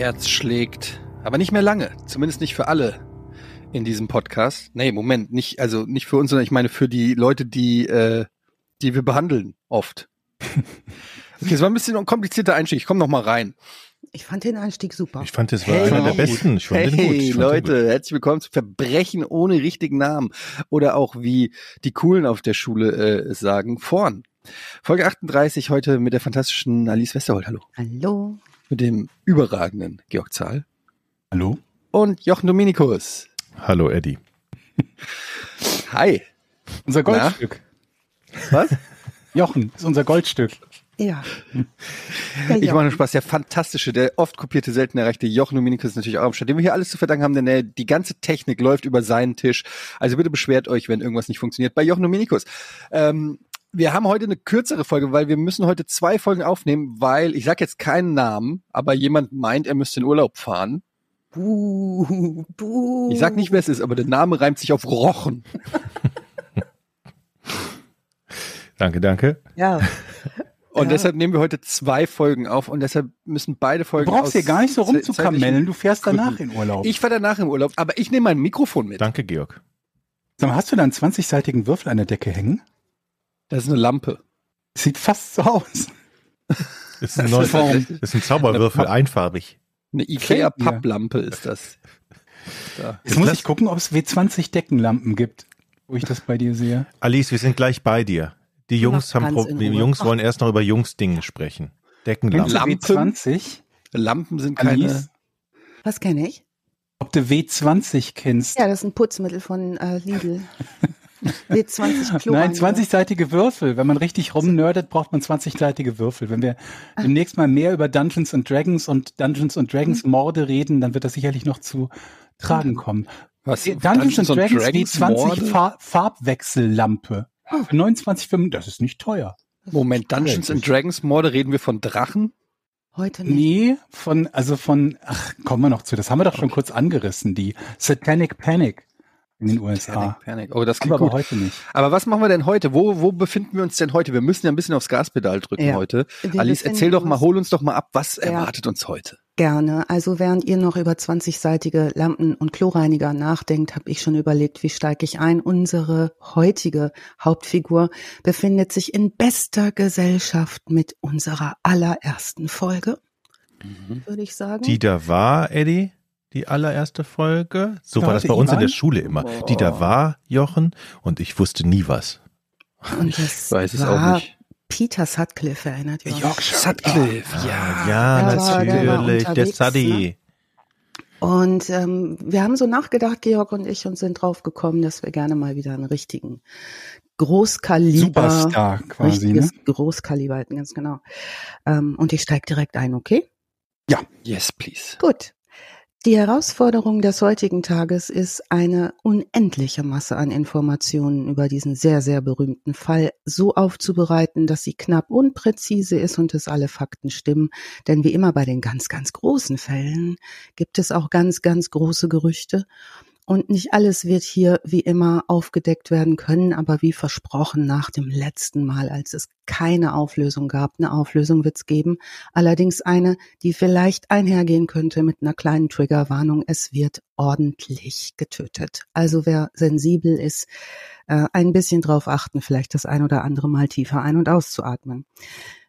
Herz schlägt, aber nicht mehr lange, zumindest nicht für alle in diesem Podcast. Nee, Moment, nicht, also nicht für uns, sondern ich meine für die Leute, die, äh, die wir behandeln, oft. Okay, es war ein bisschen ein komplizierter Einstieg. Ich komme noch mal rein. Ich fand den Einstieg super. Ich fand, das war Hey, einer der gut. besten. Ich fand den gut. Hey Ich fand den Leute, herzlich willkommen zu Verbrechen ohne richtigen Namen. Oder auch wie die Coolen auf der Schule äh, es sagen, vorn. Folge 38 heute mit der fantastischen Alice Westerholt, hallo. Hallo. Mit dem überragenden Georg Zahl. Hallo? Und Jochen Dominikus. Hallo Eddie. Hi. Unser Na? Goldstück. Was? Jochen ist unser Goldstück. Ja. Der Ich mache nur. Spaß. Der fantastische, der oft kopierte, selten erreichte Jochen Dominikus ist natürlich auch am Start, dem wir hier alles zu verdanken haben, denn er, die ganze Technik läuft über seinen Tisch. Also bitte beschwert euch, wenn irgendwas nicht funktioniert. Bei Jochen Dominikus. Ähm, wir haben heute eine kürzere Folge, weil wir müssen heute zwei Folgen aufnehmen, weil, ich sage jetzt keinen Namen, aber jemand meint, er müsste in Urlaub fahren. Buh, buh. Ich sag nicht, wer es ist, aber der Name reimt sich auf Rochen. Danke, danke. Ja. Und Ja. deshalb nehmen wir heute zwei Folgen auf und deshalb müssen beide Du Folgen brauchst aus hier gar nicht so rumzukamellen. Du fährst danach Gründen. in Urlaub. Ich fahre danach im Urlaub, aber ich nehme mein Mikrofon mit. Danke, Georg. Sag mal, hast du da einen 20-seitigen Würfel an der Decke hängen? Das ist eine Lampe. Sieht fast so aus. Ist ein, Das ist ist ein Zauberwürfel, einfarbig. Eine Gefällt mir. Ikea-Papplampe ist das. Da. Jetzt muss ich gucken, ob es W20 Deckenlampen gibt, wo ich das bei dir sehe. Alice, wir sind gleich bei dir. Die Jungs, haben Pro die. Jungs wollen erst noch über Jungs-Dinge sprechen. Deckenlampen. Lampen? W20? Lampen sind keine. Alice? Was kenne ich? Ob du W20 kennst? Ja, das ist ein Putzmittel von äh, Lidl. W20 Klo. Nein, 20-seitige Würfel. Wenn man richtig rumnerdet, braucht man 20-seitige Würfel. Wenn wir demnächst mal mehr über Dungeons and Dragons und Dungeons and Dragons Morde reden, dann wird das sicherlich noch zu tragen kommen. Was? Dungeons, and Dragons, W20 Morde? Far Farbwechsellampe. Für 29,5, das ist nicht teuer. Moment, Dungeons and Dragons Morde reden wir von Drachen? Heute nicht. Nee, von, also von, ach, kommen wir noch zu. Das haben wir doch schon kurz angerissen, die Satanic Panic in den USA. Panic, Panic. Oh, das Aber, klingt aber gut. heute nicht. Aber was machen wir denn heute? Wo, wo befinden wir uns denn heute? Wir müssen ja ein bisschen aufs Gaspedal drücken Ja. heute. Wir Alice, erzähl doch mal, hol uns doch mal ab, was Ja. erwartet uns heute? Gerne. Also während ihr noch über 20-seitige Lampen und Kloreiniger nachdenkt, habe ich schon überlegt, wie steige ich ein. Unsere heutige Hauptfigur befindet sich in bester Gesellschaft mit unserer allerersten Folge, würde ich sagen. Die da war, Eddie, die allererste Folge. So Da war das bei uns in Ivan- der Schule immer. Die da war, Jochen, und ich wusste nie was. und das Ich weiß es war auch nicht. Peter Sutcliffe, erinnert ihr euch? Yorkshire. Sutcliffe, ja. Ja, der war natürlich. Der Sadi. Und ähm, wir haben so nachgedacht, Georg und ich, und sind drauf gekommen, dass wir gerne mal wieder einen richtigen Großkaliber, Superstar quasi, ne? richtiges Großkaliber hätten, ganz genau. Ähm, und ich steige direkt ein, okay? Yes, please. Gut. Die Herausforderung des heutigen Tages ist eine unendliche Masse an Informationen über diesen sehr, sehr berühmten Fall so aufzubereiten, dass sie knapp und präzise ist und es alle Fakten stimmen. Denn wie immer bei den ganz, ganz großen Fällen gibt es auch ganz, ganz große Gerüchte. Und nicht alles wird hier wie immer aufgedeckt werden können, aber wie versprochen nach dem letzten Mal, als es keine Auflösung gab, eine Auflösung wird es geben. Allerdings eine, die vielleicht einhergehen könnte mit einer kleinen Triggerwarnung. Es wird ordentlich getötet. Also wer sensibel ist, äh, ein bisschen drauf achten, vielleicht das ein oder andere Mal tiefer ein- und auszuatmen.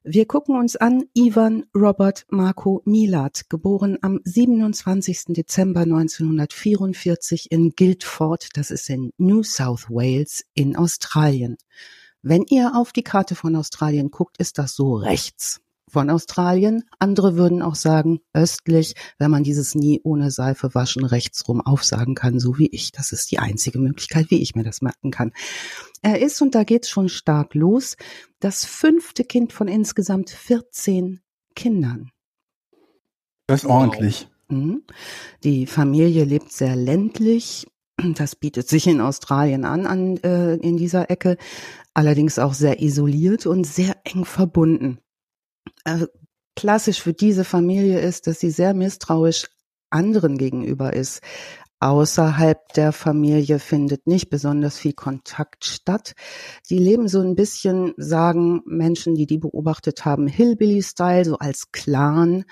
Wir gucken uns an Ivan Robert Marco Milat, geboren am 27. Dezember 1944 in Guildford, das ist in New South Wales in Australien. Wenn ihr auf die Karte von Australien guckt, ist das so rechts von Australien. Andere würden auch sagen östlich, wenn man dieses nie ohne Seife waschen rechtsrum aufsagen kann, so wie ich. Das ist die einzige Möglichkeit, wie ich mir das merken kann. Er ist, und da geht's schon stark los, das fünfte Kind von insgesamt 14 Kindern. Das ist ordentlich. Mhm. Die Familie lebt sehr ländlich. Das bietet sich in Australien an, an äh, in dieser Ecke. Allerdings auch sehr isoliert und sehr eng verbunden. Äh, klassisch für diese Familie ist, dass sie sehr misstrauisch anderen gegenüber ist. Außerhalb der Familie findet nicht besonders viel Kontakt statt. Die leben so ein bisschen, sagen Menschen, die die beobachtet haben, Hillbilly-Style, so als Clan.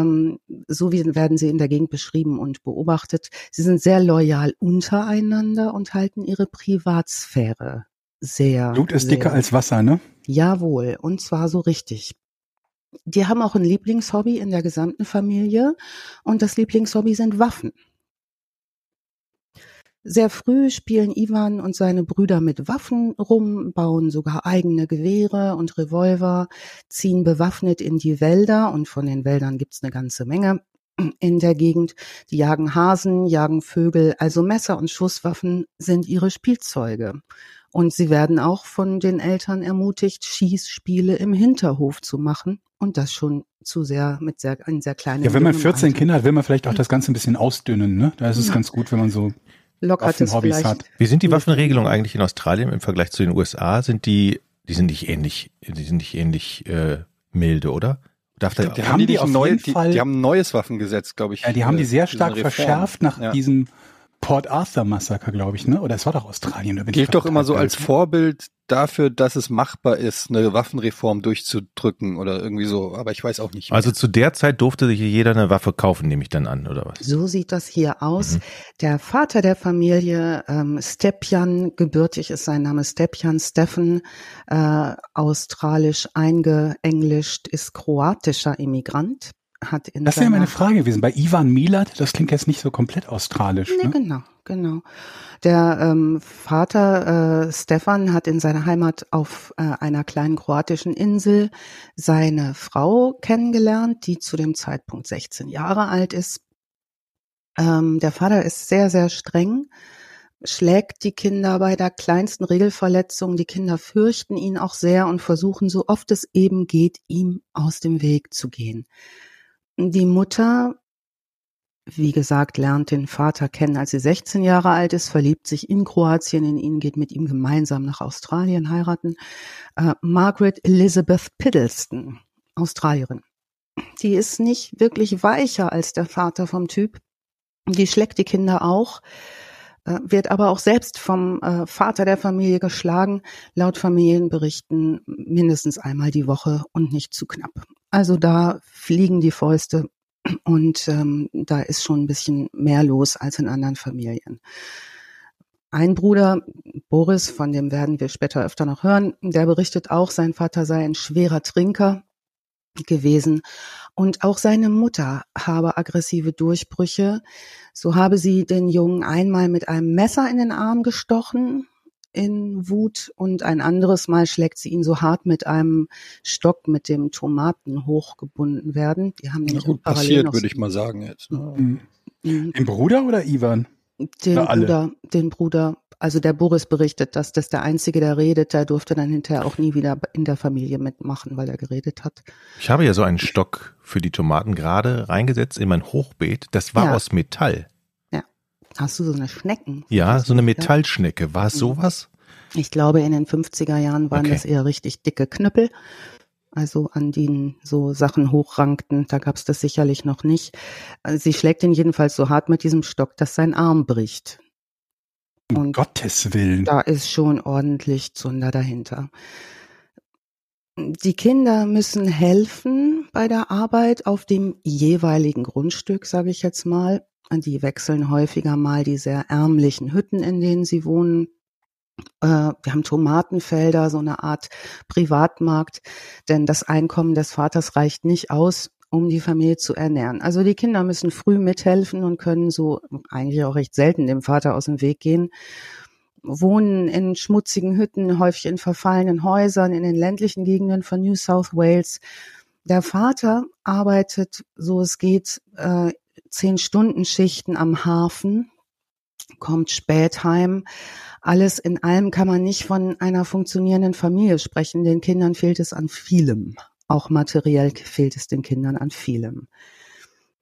Ähm, so wie werden sie in der Gegend beschrieben und beobachtet. Sie sind sehr loyal untereinander und halten ihre Privatsphäre sehr. Blut ist sehr, dicker als Wasser, ne? Jawohl, und zwar so richtig. Die haben auch ein Lieblingshobby in der gesamten Familie und das Lieblingshobby sind Waffen. Sehr früh spielen Ivan und seine Brüder mit Waffen rum, bauen sogar eigene Gewehre und Revolver, ziehen bewaffnet in die Wälder und von den Wäldern gibt's eine ganze Menge in der Gegend. Die jagen Hasen, jagen Vögel, also Messer und Schusswaffen sind ihre Spielzeuge. Und sie werden auch von den Eltern ermutigt, Schießspiele im Hinterhof zu machen und das schon zu sehr mit sehr ein sehr kleinen. Ja, wenn man 14 Alter. Kinder hat, will man vielleicht auch das Ganze ein bisschen ausdünnen. Ne? Da ist es ja. ganz gut, wenn man so lockertes Hobbys hat. Wie sind die Waffenregelungen eigentlich in Australien im Vergleich zu den USA? Sind die, die sind nicht ähnlich, die sind nicht ähnlich äh, milde, oder? Darf da, die haben die, die, auf neu, die, die, haben ein neues Waffengesetz, glaube ich. Ja, die haben die sehr stark verschärft nach ja. diesem Port Arthur Massaker, glaube ich, ne? Oder es war doch Australien. Da Gilt doch immer so als Vorbild dafür, dass es machbar ist, eine Waffenreform durchzudrücken oder irgendwie so. Aber ich weiß auch nicht. Mehr. Also zu der Zeit durfte sich jeder eine Waffe kaufen, nehme ich dann an, oder was? So sieht das hier aus. Mhm. Der Vater der Familie, ähm, Stepjan, gebürtig ist sein Name Stepjan Steffen, äh, australisch eingeenglischt, ist kroatischer Immigrant hat in Das wäre meine Frage gewesen. Bei Ivan Milat, das klingt jetzt nicht so komplett australisch. Nee, ne? genau, genau. Der ähm, Vater äh, Stefan hat in seiner Heimat auf äh, einer kleinen kroatischen Insel seine Frau kennengelernt, die zu dem Zeitpunkt 16 Jahre alt ist. Ähm, der Vater ist sehr, sehr streng schlägt die Kinder bei der kleinsten Regelverletzung. Die Kinder fürchten ihn auch sehr und versuchen so oft es eben geht, ihm aus dem Weg zu gehen. Die Mutter, wie gesagt, lernt den Vater kennen, als sie 16 Jahre alt ist, verliebt sich in Kroatien in ihn, geht mit ihm gemeinsam nach Australien heiraten. Äh, Margaret Elizabeth Piddleston, Australierin. Die ist nicht wirklich weicher als der Vater vom Typ. Die schlägt die Kinder auch, äh, wird aber auch selbst vom äh, Vater der Familie geschlagen, laut Familienberichten mindestens einmal die Woche und nicht zu knapp. Also da fliegen die Fäuste und ähm, da ist schon ein bisschen mehr los als in anderen Familien. Ein Bruder, Boris, von dem werden wir später öfter noch hören, der berichtet auch, sein Vater sei ein schwerer Trinker gewesen und auch seine Mutter habe aggressive Durchbrüche. So habe sie den Jungen einmal mit einem Messer in den Arm gestochen in Wut und ein anderes Mal schlägt sie ihn so hart mit einem Stock mit dem Tomaten hochgebunden werden. Die haben nämlich gut passiert, würde ich mal sagen jetzt. Ne? Mhm. Den Bruder oder Ivan? Den Bruder, den Bruder. Also der Boris berichtet, dass das der Einzige, der redet, der durfte dann hinterher auch nie wieder in der Familie mitmachen, weil er geredet hat. Ich habe ja so einen Stock für die Tomaten gerade reingesetzt in mein Hochbeet. Das war ja. aus Metall. Hast du so eine Schnecken? Ja, so eine Metallschnecke. War es mhm. sowas? Ich glaube, in den 50er Jahren waren okay. das eher richtig dicke Knüppel. Also an denen so Sachen hochrankten, da gab es das sicherlich noch nicht. Sie schlägt ihn jedenfalls so hart mit diesem Stock, dass sein Arm bricht. Um Und Gottes Willen. Da ist schon ordentlich Zunder dahinter. Die Kinder müssen helfen bei der Arbeit auf dem jeweiligen Grundstück, sage ich jetzt mal. Die wechseln häufiger mal die sehr ärmlichen Hütten, in denen sie wohnen. Äh, wir haben Tomatenfelder, so eine Art Privatmarkt, denn das Einkommen des Vaters reicht nicht aus, um die Familie zu ernähren. Also die Kinder müssen früh mithelfen und können so eigentlich auch recht selten dem Vater aus dem Weg gehen wohnen in schmutzigen Hütten, häufig in verfallenen Häusern in den ländlichen Gegenden von New South Wales. Der Vater arbeitet, so es geht, äh, zehn Stunden Schichten am Hafen, kommt spät heim. Alles in allem kann man nicht von einer funktionierenden Familie sprechen. Den Kindern fehlt es an vielem. Auch materiell fehlt es den Kindern an vielem.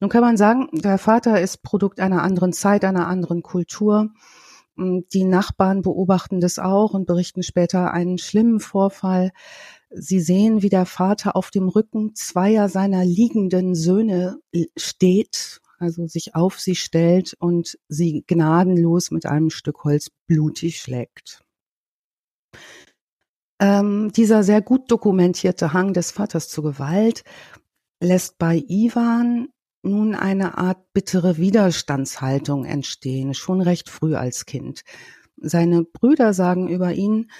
Nun kann man sagen, der Vater ist Produkt einer anderen Zeit, einer anderen Kultur. Die Nachbarn beobachten das auch und berichten später einen schlimmen Vorfall. Sie sehen, wie der Vater auf dem Rücken zweier seiner liegenden Söhne steht also sich auf sie stellt und sie gnadenlos mit einem Stück Holz blutig schlägt. Ähm, dieser sehr gut dokumentierte Hang des Vaters zur Gewalt lässt bei Ivan nun eine Art bittere Widerstandshaltung entstehen, schon recht früh als Kind. Seine Brüder sagen über ihn,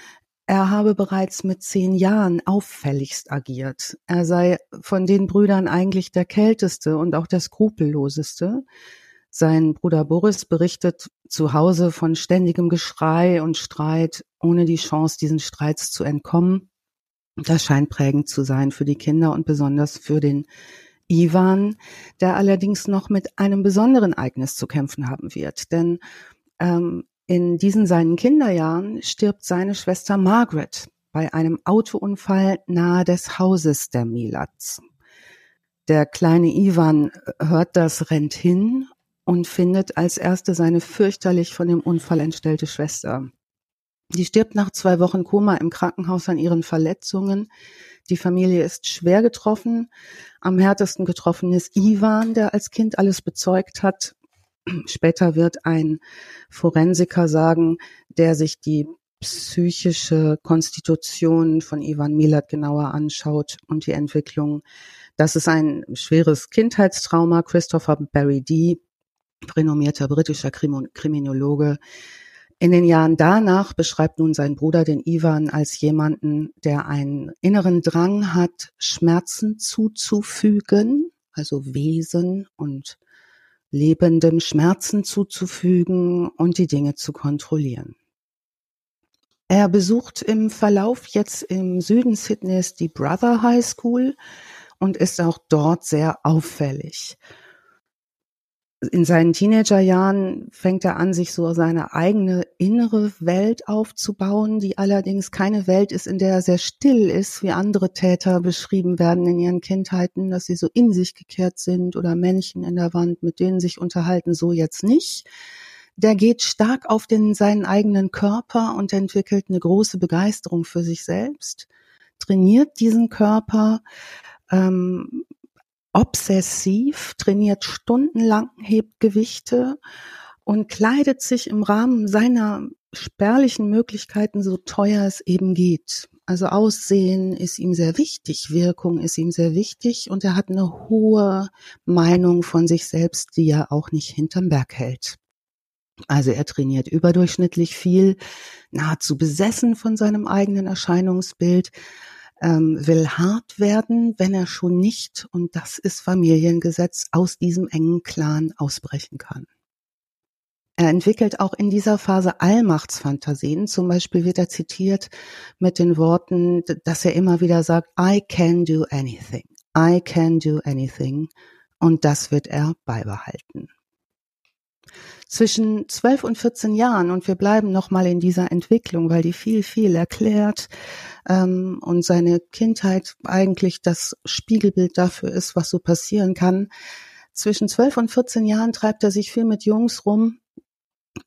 er habe bereits mit zehn Jahren auffälligst agiert. Er sei von den Brüdern eigentlich der kälteste und auch der skrupelloseste. Sein Bruder Boris berichtet zu Hause von ständigem Geschrei und Streit, ohne die Chance, diesen Streits zu entkommen. Das scheint prägend zu sein für die Kinder und besonders für den Ivan, der allerdings noch mit einem besonderen Ereignis zu kämpfen haben wird. Denn ähm, in diesen seinen Kinderjahren stirbt seine Schwester Margaret bei einem Autounfall nahe des Hauses der Milats. Der kleine Ivan hört das, rennt hin und findet als erste seine fürchterlich von dem Unfall entstellte Schwester. Die stirbt nach zwei Wochen Koma im Krankenhaus an ihren Verletzungen. Die Familie ist schwer getroffen. Am härtesten getroffen ist Ivan, der als Kind alles bezeugt hat. Später wird ein Forensiker sagen, der sich die psychische Konstitution von Ivan Milat genauer anschaut und die Entwicklung. Das ist ein schweres Kindheitstrauma. Christopher Barry D., renommierter britischer Kriminologe, in den Jahren danach beschreibt nun sein Bruder den Ivan als jemanden, der einen inneren Drang hat, Schmerzen zuzufügen, also Wesen und Lebendem Schmerzen zuzufügen und die Dinge zu kontrollieren. Er besucht im Verlauf jetzt im Süden Sydneys die Brother High School und ist auch dort sehr auffällig in seinen Teenagerjahren fängt er an, sich so seine eigene innere Welt aufzubauen, die allerdings keine Welt ist, in der er sehr still ist, wie andere Täter beschrieben werden in ihren Kindheiten, dass sie so in sich gekehrt sind oder Männchen in der Wand, mit denen sich unterhalten, so jetzt nicht. Der geht stark auf den, seinen eigenen Körper und entwickelt eine große Begeisterung für sich selbst, trainiert diesen Körper, ähm, obsessiv, trainiert stundenlang, hebt Gewichte und kleidet sich im Rahmen seiner spärlichen Möglichkeiten so teuer es eben geht. Also Aussehen ist ihm sehr wichtig, Wirkung ist ihm sehr wichtig und er hat eine hohe Meinung von sich selbst, die er auch nicht hinterm Berg hält. Also er trainiert überdurchschnittlich viel, nahezu besessen von seinem eigenen Erscheinungsbild, ähm, will hart werden, wenn er schon nicht, und das ist Familiengesetz, aus diesem engen Clan ausbrechen kann. Er entwickelt auch in dieser Phase Allmachtsfantasien. Zum Beispiel wird er zitiert mit den Worten, dass er immer wieder sagt, I can do anything. I can do anything. Und das wird er beibehalten zwischen 12 und 14 Jahren und wir bleiben nochmal in dieser Entwicklung, weil die viel, viel erklärt ähm, und seine Kindheit eigentlich das Spiegelbild dafür ist, was so passieren kann. Zwischen 12 und 14 Jahren treibt er sich viel mit Jungs rum,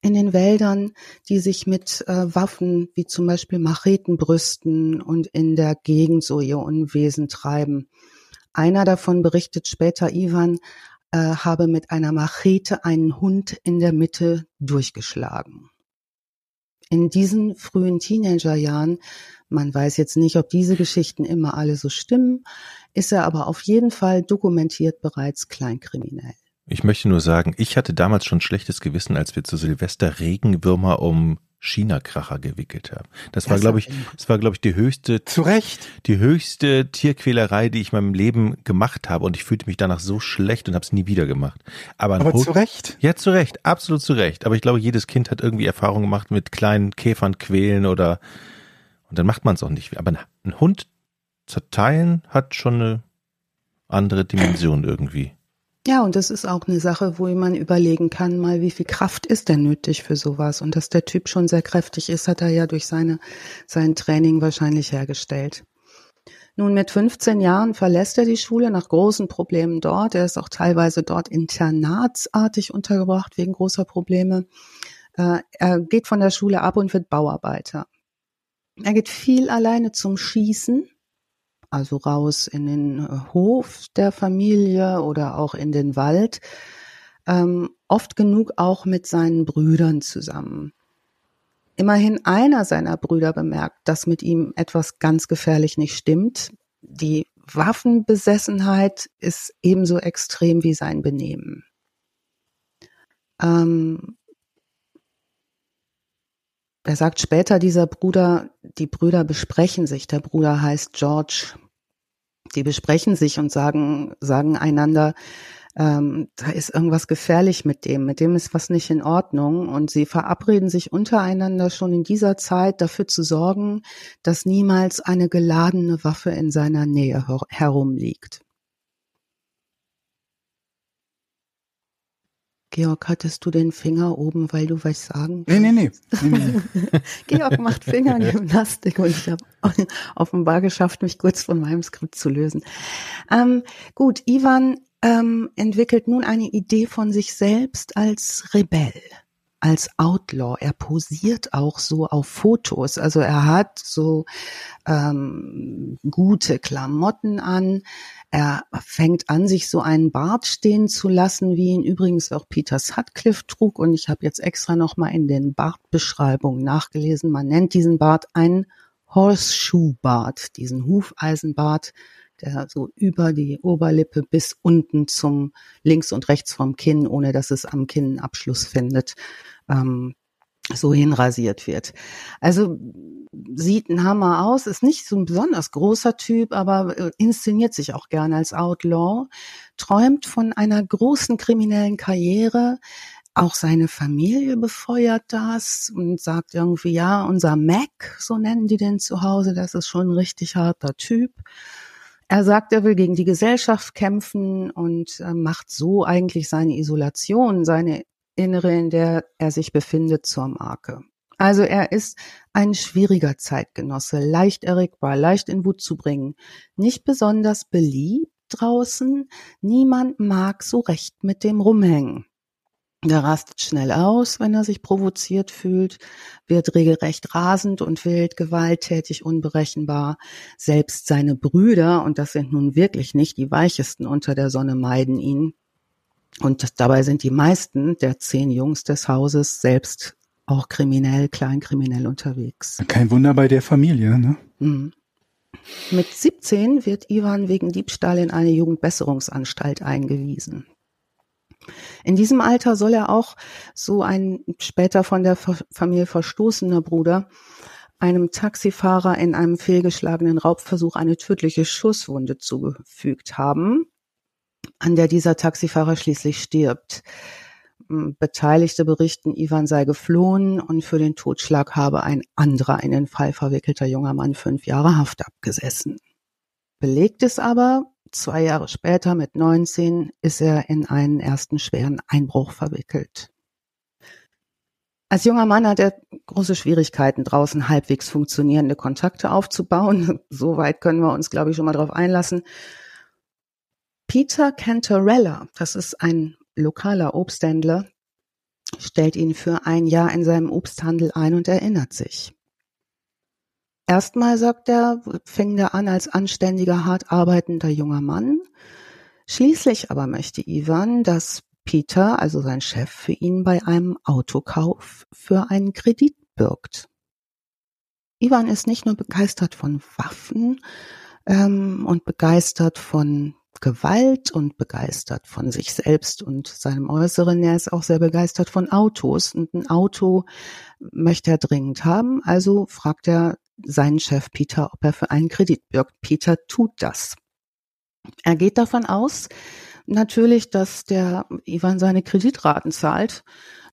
in den Wäldern, die sich mit äh, Waffen wie zum Beispiel Macheten brüsten und in der Gegend so ihr Unwesen treiben. Einer davon berichtet später Ivan, äh, habe mit einer Machete einen Hund in der Mitte durchgeschlagen. In diesen frühen Teenagerjahren, man weiß jetzt nicht, ob diese Geschichten immer alle so stimmen, ist er aber auf jeden Fall dokumentiert bereits kleinkriminell. Ich möchte nur sagen, ich hatte damals schon schlechtes Gewissen, als wir zu Silvester Regenwürmer um China-Kracher gewickelt haben. Das, das war, glaube ich, das war, glaube ich, die höchste, zu Recht, die höchste Tierquälerei, die ich in meinem Leben gemacht habe. Und ich fühlte mich danach so schlecht und habe es nie wieder gemacht. Aber, Aber zu Recht? Ja, zu Recht, absolut zu Recht. Aber ich glaube, jedes Kind hat irgendwie Erfahrung gemacht mit kleinen Käfern quälen oder, und dann macht man es auch nicht. Aber ein Hund zerteilen hat schon eine andere Dimension irgendwie. Ja, und das ist auch eine Sache, wo man überlegen kann, mal wie viel Kraft ist denn nötig für sowas? Und dass der Typ schon sehr kräftig ist, hat er ja durch seine, sein Training wahrscheinlich hergestellt. Nun, mit 15 Jahren verlässt er die Schule nach großen Problemen dort. Er ist auch teilweise dort internatsartig untergebracht wegen großer Probleme. Äh, er geht von der Schule ab und wird Bauarbeiter. Er geht viel alleine zum Schießen also raus in den äh, Hof der Familie oder auch in den Wald, ähm, oft genug auch mit seinen Brüdern zusammen. Immerhin einer seiner Brüder bemerkt, dass mit ihm etwas ganz gefährlich nicht stimmt. Die Waffenbesessenheit ist ebenso extrem wie sein Benehmen. Ähm, er sagt später, dieser Bruder, die Brüder besprechen sich. Der Bruder heißt George. Die besprechen sich und sagen, sagen einander, ähm, da ist irgendwas gefährlich mit dem, mit dem ist was nicht in Ordnung. Und sie verabreden sich untereinander schon in dieser Zeit dafür zu sorgen, dass niemals eine geladene Waffe in seiner Nähe herumliegt. Georg, hattest du den Finger oben, weil du was sagen Nee, nee, nee. nee, nee. Georg macht Fingergymnastik und ich habe offenbar geschafft, mich kurz von meinem Skript zu lösen. Ähm, gut, Ivan ähm, entwickelt nun eine Idee von sich selbst als Rebell, als Outlaw. Er posiert auch so auf Fotos. Also er hat so ähm, gute Klamotten an. Er fängt an, sich so einen Bart stehen zu lassen, wie ihn übrigens auch Peter Sutcliffe trug. Und ich habe jetzt extra nochmal in den Bartbeschreibungen nachgelesen. Man nennt diesen Bart einen Horseshoe-Bart, diesen Hufeisenbart der so über die Oberlippe bis unten zum links und rechts vom Kinn, ohne dass es am Kinnabschluss findet, ähm, so hinrasiert wird. Also sieht ein Hammer aus, ist nicht so ein besonders großer Typ, aber äh, inszeniert sich auch gerne als Outlaw, träumt von einer großen kriminellen Karriere, auch seine Familie befeuert das und sagt irgendwie, ja, unser Mac, so nennen die den zu Hause, das ist schon ein richtig harter Typ. Er sagt, er will gegen die Gesellschaft kämpfen und äh, macht so eigentlich seine Isolation, seine innere, in der er sich befindet, zur Marke. Also er ist ein schwieriger Zeitgenosse, leicht erregbar, leicht in Wut zu bringen, nicht besonders beliebt draußen, niemand mag so recht mit dem rumhängen. Der rastet schnell aus, wenn er sich provoziert fühlt, wird regelrecht rasend und wild, gewalttätig, unberechenbar. Selbst seine Brüder, und das sind nun wirklich nicht die weichesten unter der Sonne, meiden ihn. Und dabei sind die meisten der zehn Jungs des Hauses selbst auch kriminell, kleinkriminell unterwegs. Kein Wunder bei der Familie, ne? Mhm. Mit 17 wird Ivan wegen Diebstahl in eine Jugendbesserungsanstalt eingewiesen. In diesem Alter soll er auch so ein später von der Familie verstoßener Bruder einem Taxifahrer in einem fehlgeschlagenen Raubversuch eine tödliche Schusswunde zugefügt haben, an der dieser Taxifahrer schließlich stirbt. Beteiligte berichten, Ivan sei geflohen und für den Totschlag habe ein anderer in den Fall verwickelter junger Mann fünf Jahre Haft abgesessen. Belegt ist aber, Zwei Jahre später, mit 19, ist er in einen ersten schweren Einbruch verwickelt. Als junger Mann hat er große Schwierigkeiten, draußen halbwegs funktionierende Kontakte aufzubauen. Soweit können wir uns, glaube ich, schon mal darauf einlassen. Peter Cantarella, das ist ein lokaler Obsthändler, stellt ihn für ein Jahr in seinem Obsthandel ein und erinnert sich. Erstmal, sagt er, fing er an als anständiger, hart arbeitender junger Mann. Schließlich aber möchte Ivan, dass Peter, also sein Chef, für ihn bei einem Autokauf für einen Kredit birgt. Ivan ist nicht nur begeistert von Waffen ähm, und begeistert von Gewalt und begeistert von sich selbst und seinem Äußeren. Er ist auch sehr begeistert von Autos und ein Auto möchte er dringend haben. Also fragt er seinen Chef Peter, ob er für einen Kredit birgt. Peter tut das. Er geht davon aus, natürlich, dass der Ivan seine Kreditraten zahlt.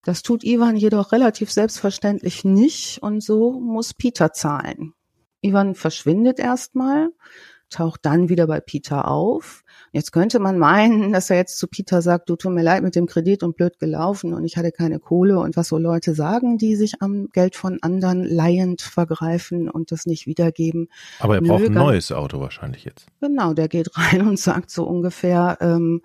Das tut Ivan jedoch relativ selbstverständlich nicht und so muss Peter zahlen. Ivan verschwindet erstmal, taucht dann wieder bei Peter auf. Jetzt könnte man meinen, dass er jetzt zu Peter sagt, du tut mir leid mit dem Kredit und blöd gelaufen und ich hatte keine Kohle und was so Leute sagen, die sich am Geld von anderen leihend vergreifen und das nicht wiedergeben. Aber er braucht Nö, ein neues Auto wahrscheinlich jetzt. Genau, der geht rein und sagt so ungefähr, ähm,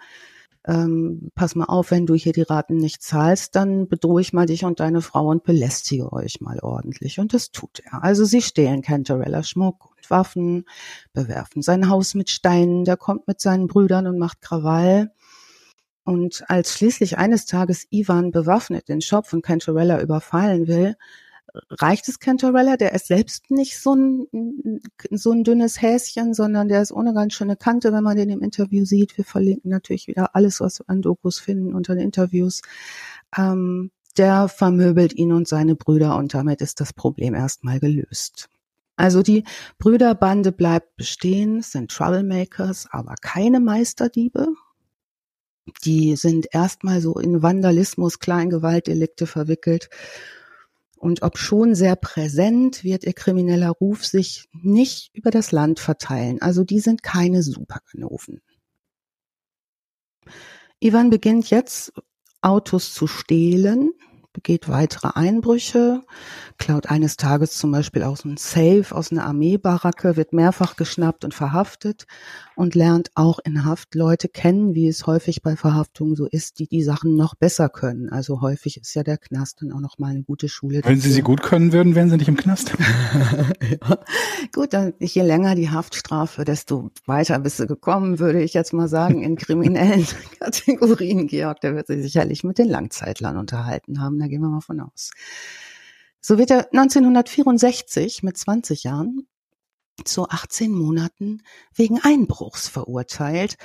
ähm, pass mal auf, wenn du hier die Raten nicht zahlst, dann bedrohe ich mal dich und deine Frau und belästige euch mal ordentlich. Und das tut er. Also sie stehlen Cantarella Schmuck Waffen, bewerfen sein Haus mit Steinen, der kommt mit seinen Brüdern und macht Krawall. Und als schließlich eines Tages Ivan bewaffnet den Shop von Cantarella überfallen will, reicht es Cantorella, der ist selbst nicht so ein, so ein dünnes Häschen, sondern der ist ohne ganz schöne Kante, wenn man den im Interview sieht. Wir verlinken natürlich wieder alles, was wir an Dokus finden unter den Interviews. Ähm, der vermöbelt ihn und seine Brüder und damit ist das Problem erstmal gelöst. Also die Brüderbande bleibt bestehen, sind Troublemakers, aber keine Meisterdiebe. Die sind erstmal so in Vandalismus, Kleingewaltdelikte verwickelt. Und ob schon sehr präsent, wird ihr krimineller Ruf sich nicht über das Land verteilen. Also die sind keine Superganoven. Ivan beginnt jetzt Autos zu stehlen, begeht weitere Einbrüche, klaut eines Tages zum Beispiel aus einem Safe aus einer Armeebaracke, wird mehrfach geschnappt und verhaftet und lernt auch in Haft Leute kennen, wie es häufig bei Verhaftungen so ist, die die Sachen noch besser können. Also häufig ist ja der Knast dann auch noch mal eine gute Schule. Wenn sie sie gut können würden, wären sie nicht im Knast. ja. Gut, dann je länger die Haftstrafe, desto weiter bist du gekommen, würde ich jetzt mal sagen, in kriminellen Kategorien. Georg, der wird sich sicherlich mit den Langzeitlern unterhalten haben da gehen wir mal von aus. So wird er 1964 mit 20 Jahren zu 18 Monaten wegen Einbruchs verurteilt.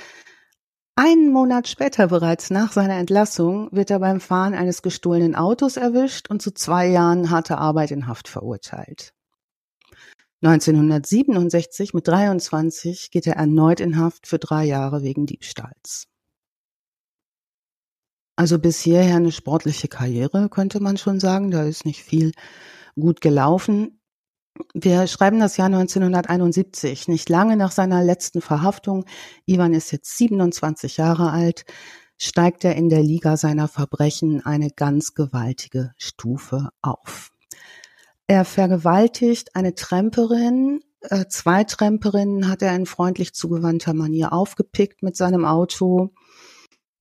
Einen Monat später bereits nach seiner Entlassung wird er beim Fahren eines gestohlenen Autos erwischt und zu zwei Jahren harter Arbeit in Haft verurteilt. 1967 mit 23 geht er erneut in Haft für drei Jahre wegen Diebstahls. Also bis hierher eine sportliche Karriere, könnte man schon sagen. Da ist nicht viel gut gelaufen. Wir schreiben das Jahr 1971, nicht lange nach seiner letzten Verhaftung. Ivan ist jetzt 27 Jahre alt, steigt er in der Liga seiner Verbrechen eine ganz gewaltige Stufe auf. Er vergewaltigt eine Tremperin, äh, zwei Tremperinnen hat er in freundlich zugewandter Manier aufgepickt mit seinem Auto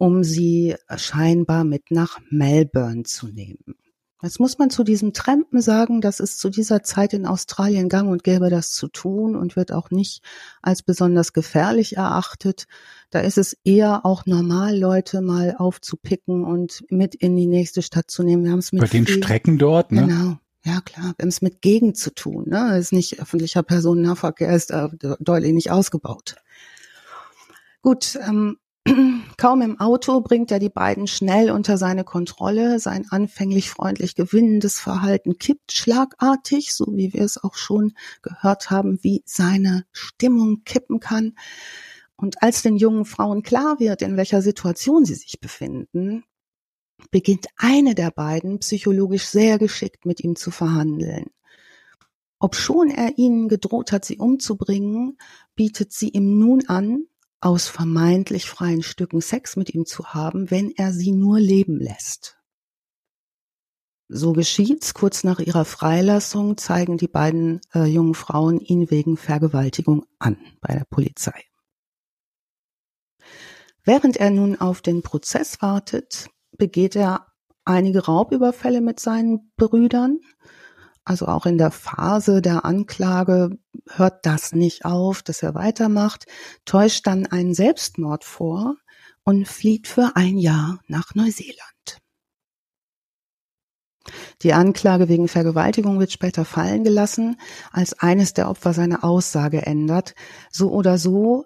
um sie scheinbar mit nach Melbourne zu nehmen. Jetzt muss man zu diesem Trampen sagen, das ist zu dieser Zeit in Australien gang und gäbe, das zu tun und wird auch nicht als besonders gefährlich erachtet. Da ist es eher auch normal, Leute mal aufzupicken und mit in die nächste Stadt zu nehmen. Wir haben es mit Bei den Strecken dort, ne? Genau. Ja, klar, wir haben es mit Gegend zu tun. Ne? Das ist nicht öffentlicher Personennahverkehr, ist äh, deutlich nicht ausgebaut. Gut, ähm, Kaum im Auto bringt er die beiden schnell unter seine Kontrolle. Sein anfänglich freundlich gewinnendes Verhalten kippt schlagartig, so wie wir es auch schon gehört haben, wie seine Stimmung kippen kann. Und als den jungen Frauen klar wird, in welcher Situation sie sich befinden, beginnt eine der beiden psychologisch sehr geschickt mit ihm zu verhandeln. Obschon er ihnen gedroht hat, sie umzubringen, bietet sie ihm nun an, aus vermeintlich freien Stücken Sex mit ihm zu haben, wenn er sie nur leben lässt. So geschieht's. Kurz nach ihrer Freilassung zeigen die beiden äh, jungen Frauen ihn wegen Vergewaltigung an bei der Polizei. Während er nun auf den Prozess wartet, begeht er einige Raubüberfälle mit seinen Brüdern also auch in der Phase der Anklage hört das nicht auf, dass er weitermacht, täuscht dann einen Selbstmord vor und flieht für ein Jahr nach Neuseeland. Die Anklage wegen Vergewaltigung wird später fallen gelassen, als eines der Opfer seine Aussage ändert. So oder so,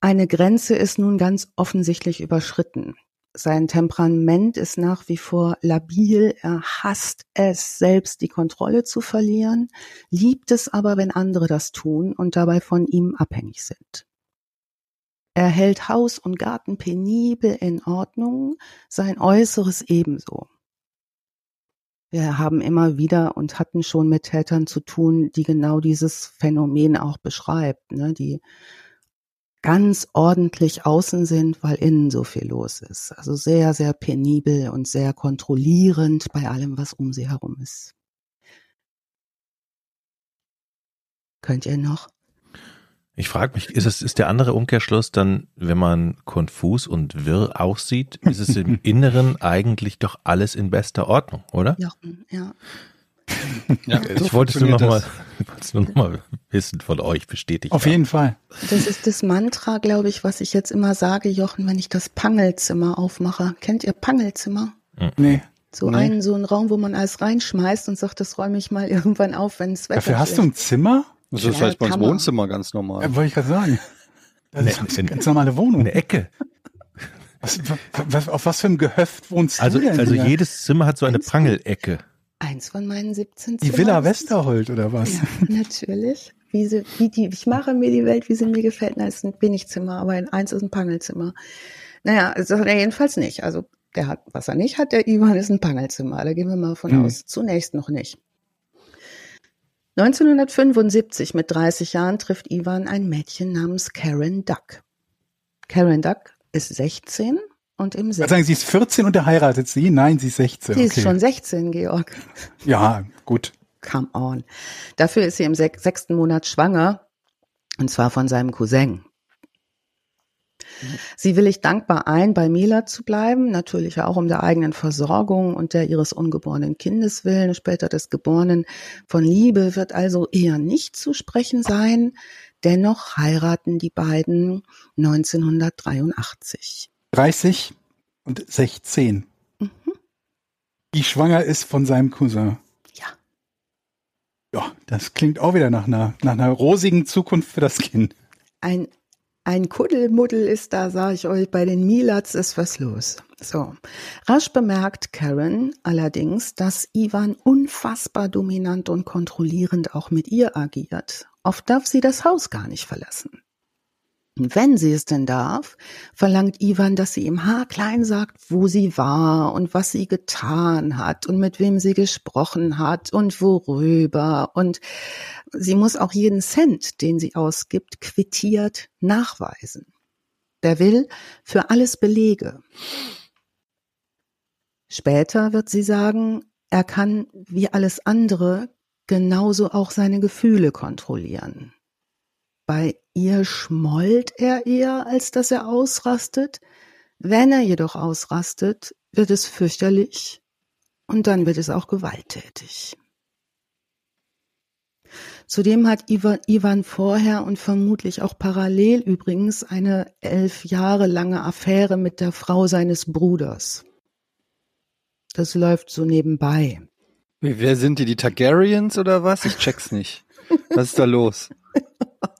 eine Grenze ist nun ganz offensichtlich überschritten. Sein Temperament ist nach wie vor labil. Er hasst es, selbst die Kontrolle zu verlieren, liebt es aber, wenn andere das tun und dabei von ihm abhängig sind. Er hält Haus und Garten penibel in Ordnung, sein Äußeres ebenso. Wir haben immer wieder und hatten schon mit Tätern zu tun, die genau dieses Phänomen auch beschreibt, ne? die ganz ordentlich außen sind, weil innen so viel los ist. Also sehr, sehr penibel und sehr kontrollierend bei allem, was um sie herum ist. Könnt ihr noch? Ich frage mich, ist es ist der andere Umkehrschluss dann, wenn man konfus und wirr aussieht, ist es im Inneren eigentlich doch alles in bester Ordnung, oder? Ja, ja. Ja, so ich wollte es nur noch mal, nur noch mal wissen von euch bestätigt. Auf jeden Fall. Das ist das Mantra, glaube ich, was ich jetzt immer sage, Jochen, wenn ich das Pangelzimmer aufmache. Kennt ihr Pangelzimmer? Nee. So Nee. einen, so einen Raum, wo man alles reinschmeißt und sagt, das räume ich mal irgendwann auf, wenn es Wetter Dafür hast du ein Zimmer? Das Ja, ist halt bei uns kann man. Wohnzimmer ganz normal. Ja, wollte ich gerade sagen. Das Nee, ist eine ganz normale Wohnung. Eine Ecke. Was, was, auf was für einem Gehöft wohnst Also, du denn? also jedes Zimmer hat so eine Prangelecke. Eins von meinen 17 Die Villa Westerhold oder was? Ja, natürlich. Wie sie, wie die, ich mache mir die Welt, wie sie mir gefällt. Na, ist ein Wenigzimmer, aber in eins ist ein Pangelzimmer. Naja, das hat er jedenfalls nicht. Also, der hat, was er nicht hat, der Ivan ist ein Pangelzimmer. Da gehen wir mal von Hm. aus. Zunächst noch nicht. 1975, mit 30 Jahren, trifft Ivan ein Mädchen namens Karen Duck. Karen Duck ist 16 und im Ich Sechsten. sagen, sie ist 14 und er heiratet sie? Nein, sie ist 16. Sie okay. ist schon 16, Georg. ja, gut. Come on. Dafür ist sie im sech sechsten Monat schwanger, und zwar von seinem Cousin. Sie willigt dankbar ein, bei Mila zu bleiben, natürlich auch um der eigenen Versorgung und der ihres ungeborenen Kindes willen, später des Geborenen. Von Liebe wird also eher nicht zu sprechen sein. Dennoch heiraten die beiden 1983. 30 und 16. Mhm. Die schwanger ist von seinem Cousin. Ja. Ja, das klingt auch wieder nach einer, nach einer rosigen Zukunft für das Kind. Ein, ein Kuddelmuddel ist da, sag ich euch, bei den Milats ist was los. So. Rasch bemerkt Karen allerdings, dass Ivan unfassbar dominant und kontrollierend auch mit ihr agiert. Oft darf sie das Haus gar nicht verlassen. Wenn sie es denn darf, verlangt Ivan, dass sie ihm haarklein sagt, wo sie war und was sie getan hat und mit wem sie gesprochen hat und worüber. Und sie muss auch jeden Cent, den sie ausgibt, quittiert nachweisen. Der will für alles Belege. Später wird sie sagen, er kann wie alles andere genauso auch seine Gefühle kontrollieren. Bei ihr schmollt er eher, als dass er ausrastet. Wenn er jedoch ausrastet, wird es fürchterlich und dann wird es auch gewalttätig. Zudem hat Ivan, vorher und vermutlich auch parallel übrigens eine elf Jahre lange Affäre mit der Frau seines Bruders. Das läuft so nebenbei. Wer sind die? Die Targaryens oder was? Ich check's nicht. Was ist da los?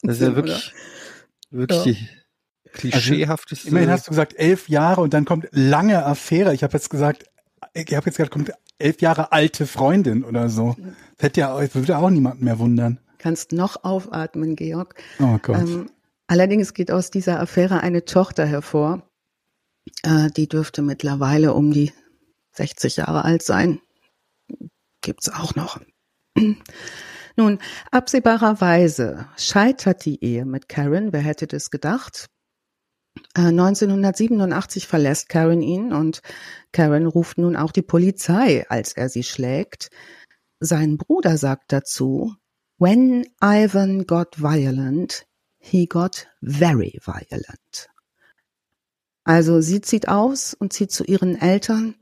Das ist ja wirklich, wirklich Ja. die klischeehafteste. Immerhin hast du gesagt elf Jahre und dann kommt lange Affäre. Ich habe jetzt gesagt, ich habe jetzt gesagt, kommt elf Jahre alte Freundin oder so. Das hätte ja, das würde auch niemanden mehr wundern. Kannst noch aufatmen, Georg. Oh Gott. Ähm, allerdings geht aus dieser Affäre eine Tochter hervor. Äh, die dürfte mittlerweile um die 60 Jahre alt sein. Gibt's auch noch. Nun, absehbarerweise scheitert die Ehe mit Karen. Wer hätte das gedacht? Äh, 1987 verlässt Karen ihn und Karen ruft nun auch die Polizei, als er sie schlägt. Sein Bruder sagt dazu, When Ivan got violent, he got very violent. Also sie zieht aus und zieht zu ihren Eltern.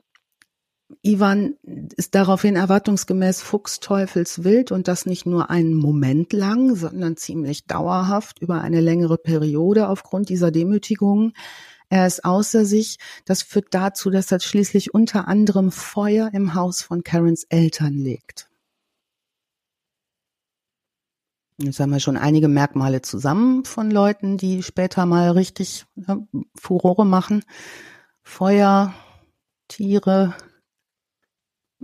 Ivan ist daraufhin erwartungsgemäß fuchsteufelswild und das nicht nur einen Moment lang, sondern ziemlich dauerhaft über eine längere Periode aufgrund dieser Demütigungen. Er ist außer sich. Das führt dazu, dass er schließlich unter anderem Feuer im Haus von Karens Eltern legt. Jetzt haben wir schon einige Merkmale zusammen von Leuten, die später mal richtig ne, Furore machen. Feuer, Tiere.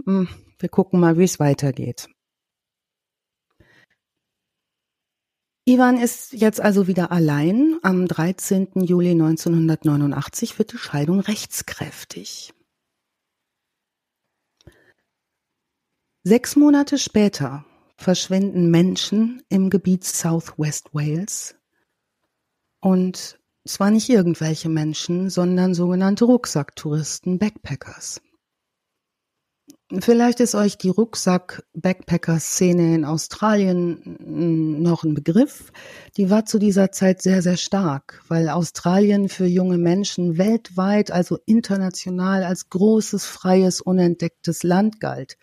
Hm, Wir gucken mal, wie es weitergeht. Ivan ist jetzt also wieder allein. Am 13. Juli 1989 wird die Scheidung rechtskräftig. Sechs Monate später verschwinden Menschen im Gebiet Southwest Wales. Und zwar nicht irgendwelche Menschen, sondern sogenannte Rucksacktouristen, Backpackers. Vielleicht ist euch die Rucksack-Backpacker-Szene in Australien noch ein Begriff. Die war zu dieser Zeit sehr, sehr stark, weil Australien für junge Menschen weltweit, also international, als großes, freies, unentdecktes Land galt.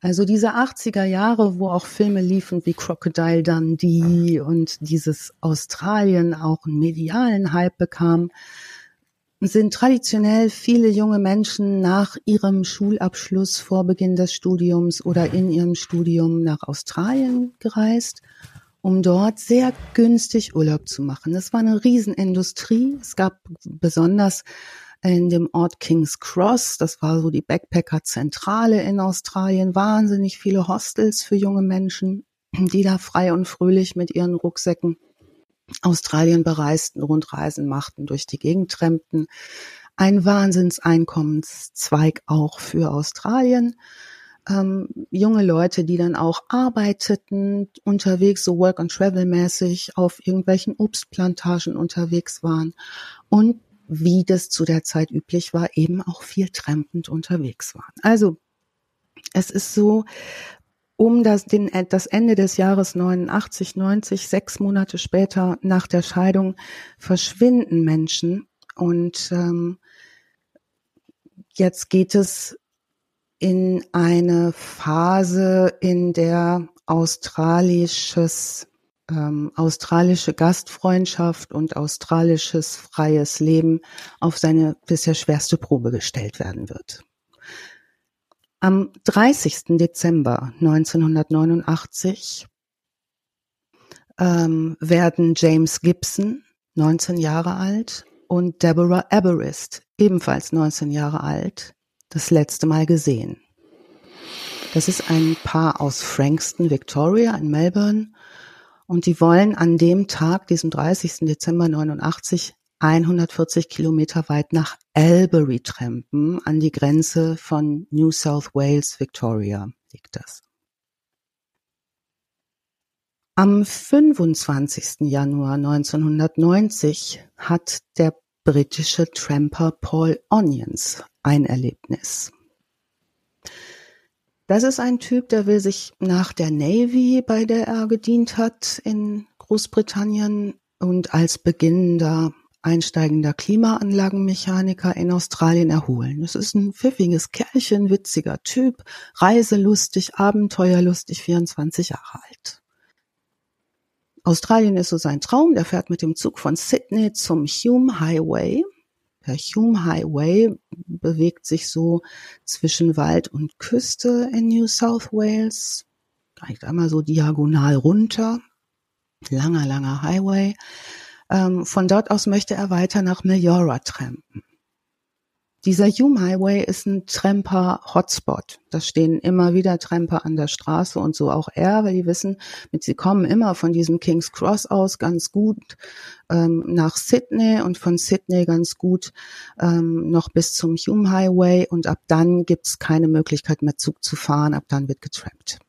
Also diese 80er Jahre, wo auch Filme liefen wie Crocodile Dundee und dieses Australien auch einen medialen Hype bekam, sind traditionell viele junge Menschen nach ihrem Schulabschluss vor Beginn des Studiums oder in ihrem Studium nach Australien gereist, um dort sehr günstig Urlaub zu machen. Das war eine Riesenindustrie. Es gab besonders in dem Ort King's Cross, das war so die Backpacker-Zentrale in Australien, wahnsinnig viele Hostels für junge Menschen, die da frei und fröhlich mit ihren Rucksäcken Australien bereisten, Rundreisen machten, durch die Gegend trempten. Ein Wahnsinnseinkommenszweig auch für Australien. Ähm, junge Leute, die dann auch arbeiteten, unterwegs, so Work and Travel mäßig, auf irgendwelchen Obstplantagen unterwegs waren und wie das zu der Zeit üblich war, eben auch viel trampend unterwegs waren. Also es ist so, um das, den, äh, das Ende des Jahres 89, 90, sechs Monate später nach der Scheidung verschwinden Menschen. Und ähm, jetzt geht es in eine Phase, in der australisches ähm, australische Gastfreundschaft und australisches freies Leben auf seine bisher schwerste Probe gestellt werden wird. Am 30. Dezember 1989 ähm, werden James Gibson, 19 Jahre alt, und Deborah Aberist, ebenfalls 19 Jahre alt, das letzte Mal gesehen. Das ist ein Paar aus Frankston, Victoria in Melbourne. Und die wollen an dem Tag, diesem 30. Dezember 89, 140 Kilometer weit nach Albury trampen, an die Grenze von New South Wales, Victoria liegt das. Am 25. Januar 1990 hat der britische Tramper Paul Onions ein Erlebnis. Das ist ein Typ, der will sich nach der Navy, bei der er gedient hat in Großbritannien und als beginnender einsteigender Klimaanlagenmechaniker in Australien erholen. Das ist ein pfiffiges Kerlchen, witziger Typ, reiselustig, abenteuerlustig, 24 Jahre alt. Australien ist so sein Traum. Der fährt mit dem Zug von Sydney zum Hume Highway. Der Hume Highway bewegt sich so zwischen Wald und Küste in New South Wales. Geht einmal so diagonal runter. Langer, langer Highway. Ähm, von dort aus möchte er weiter nach Meliora trampen. Dieser Hume Highway ist ein Tramper-Hotspot. Da stehen immer wieder Tramper an der Straße und so auch er, weil die wissen, mit sie kommen immer von diesem King's Cross aus ganz gut ähm, nach Sydney und von Sydney ganz gut ähm, noch bis zum Hume Highway und ab dann gibt's keine Möglichkeit mehr Zug zu fahren, ab dann wird getrampt.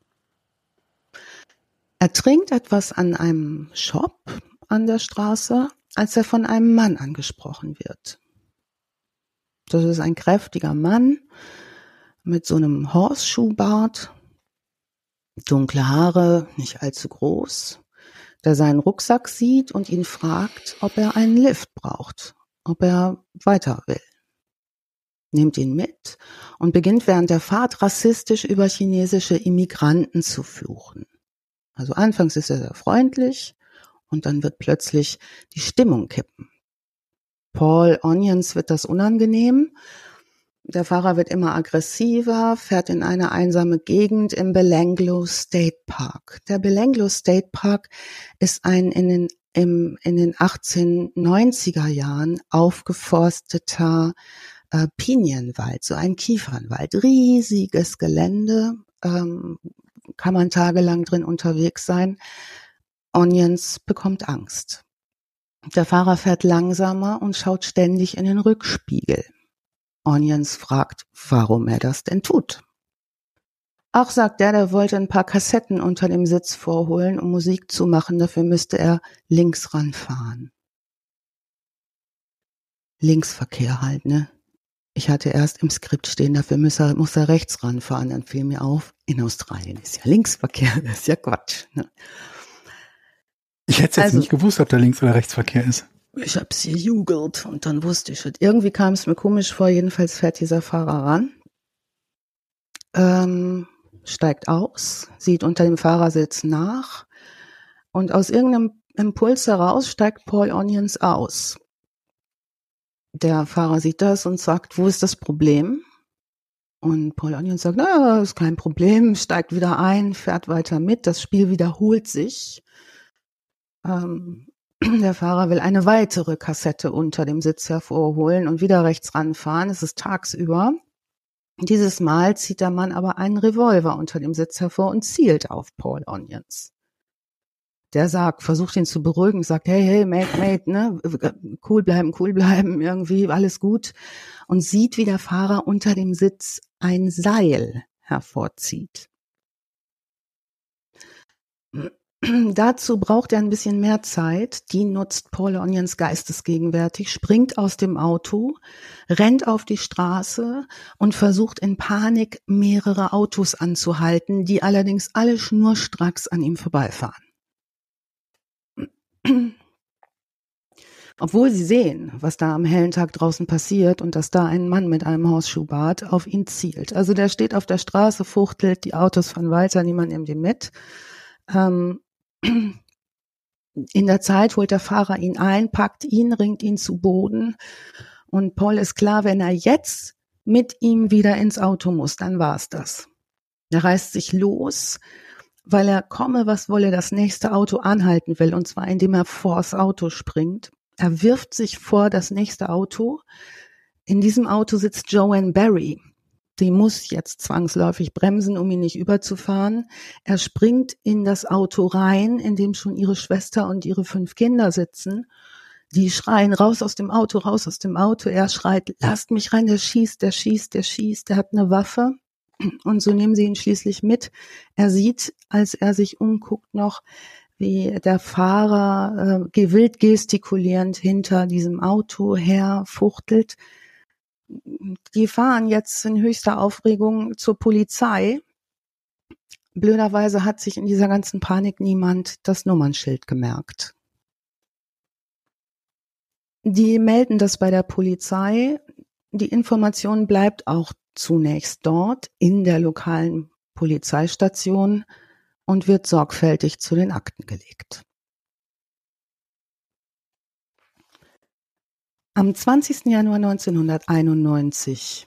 Er trinkt etwas an einem Shop an der Straße, als er von einem Mann angesprochen wird. Das ist ein kräftiger Mann mit so einem Horseshoe-Bart, dunkle Haare, nicht allzu groß, der seinen Rucksack sieht und ihn fragt, ob er einen Lift braucht, ob er weiter will. Nimmt ihn mit und beginnt während der Fahrt rassistisch über chinesische Immigranten zu fluchen. Also anfangs ist er sehr freundlich, und dann wird plötzlich die Stimmung kippen. Paul Onions wird das unangenehm. Der Fahrer wird immer aggressiver, fährt in eine einsame Gegend im Belanglo State Park. Der Belanglo State Park ist ein in den, im, in den 1890er Jahren aufgeforsteter äh, Pinienwald, so ein Kiefernwald. Riesiges Gelände, ähm, kann man tagelang drin unterwegs sein. Onions bekommt Angst. Der Fahrer fährt langsamer und schaut ständig in den Rückspiegel. Onions fragt, warum er das denn tut. Ach, sagt er, der wollte ein paar Kassetten unter dem Sitz vorholen, um Musik zu machen. Dafür müsste er links ranfahren. Linksverkehr halt, ne? Ich hatte erst im Skript stehen, dafür muss er, muss er rechts ranfahren. Dann fiel mir auf, in Australien ist ja Linksverkehr, das ist ja Quatsch. Ne? Ich hätte jetzt also, nicht gewusst, ob da Links- oder Rechtsverkehr ist. Ich hab's gegoogelt und dann wusste ich es. Irgendwie kam es mir komisch vor, jedenfalls fährt dieser Fahrer ran, ähm, steigt aus, sieht unter dem Fahrersitz nach und aus irgendeinem Impuls heraus steigt Paul Onions aus. Der Fahrer sieht das und sagt, wo ist das Problem? Und Paul Onion sagt, na, ist kein Problem, steigt wieder ein, fährt weiter mit, das Spiel wiederholt sich. Ähm, der Fahrer will eine weitere Kassette unter dem Sitz hervorholen und wieder rechts ranfahren. Es ist tagsüber. Dieses Mal zieht der Mann aber einen Revolver unter dem Sitz hervor und zielt auf Paul Onions. Der sagt, versucht ihn zu beruhigen, sagt, hey, hey, mate, mate, ne, cool bleiben, cool bleiben, irgendwie, alles gut. Und sieht, wie der Fahrer unter dem Sitz ein Seil hervorzieht. Dazu braucht er ein bisschen mehr Zeit. Die nutzt Paul Onions geistesgegenwärtig, springt aus dem Auto, rennt auf die Straße und versucht in Panik mehrere Autos anzuhalten, die allerdings alle schnurstracks an ihm vorbeifahren. Obwohl sie sehen, was da am hellen Tag draußen passiert und dass da ein Mann mit einem Hausschuhbart auf ihn zielt. Also der steht auf der Straße, fuchtelt, die Autos fahren weiter, niemand nimmt ihn mit. Ähm, in der Zeit holt der Fahrer ihn ein, packt ihn, ringt ihn zu Boden. Und Paul ist klar, wenn er jetzt mit ihm wieder ins Auto muss, dann war's das. Er reißt sich los, weil er komme, was wolle, das nächste Auto anhalten will, und zwar indem er vors Auto springt. Er wirft sich vor das nächste Auto. In diesem Auto sitzt Joanne Barry. Die muss jetzt zwangsläufig bremsen, um ihn nicht überzufahren. Er springt in das Auto rein, in dem schon ihre Schwester und ihre fünf Kinder sitzen. Die schreien raus aus dem Auto, raus aus dem Auto. Er schreit, lasst mich rein, der schießt, der schießt, der schießt, der hat eine Waffe. Und so nehmen sie ihn schließlich mit. Er sieht, als er sich umguckt, noch, wie der Fahrer äh, wild gestikulierend hinter diesem Auto herfuchtelt. Die fahren jetzt in höchster Aufregung zur Polizei. Blöderweise hat sich in dieser ganzen Panik niemand das Nummernschild gemerkt. Die melden das bei der Polizei. Die Information bleibt auch zunächst dort in der lokalen Polizeistation und wird sorgfältig zu den Akten gelegt. Am 20. Januar 1991,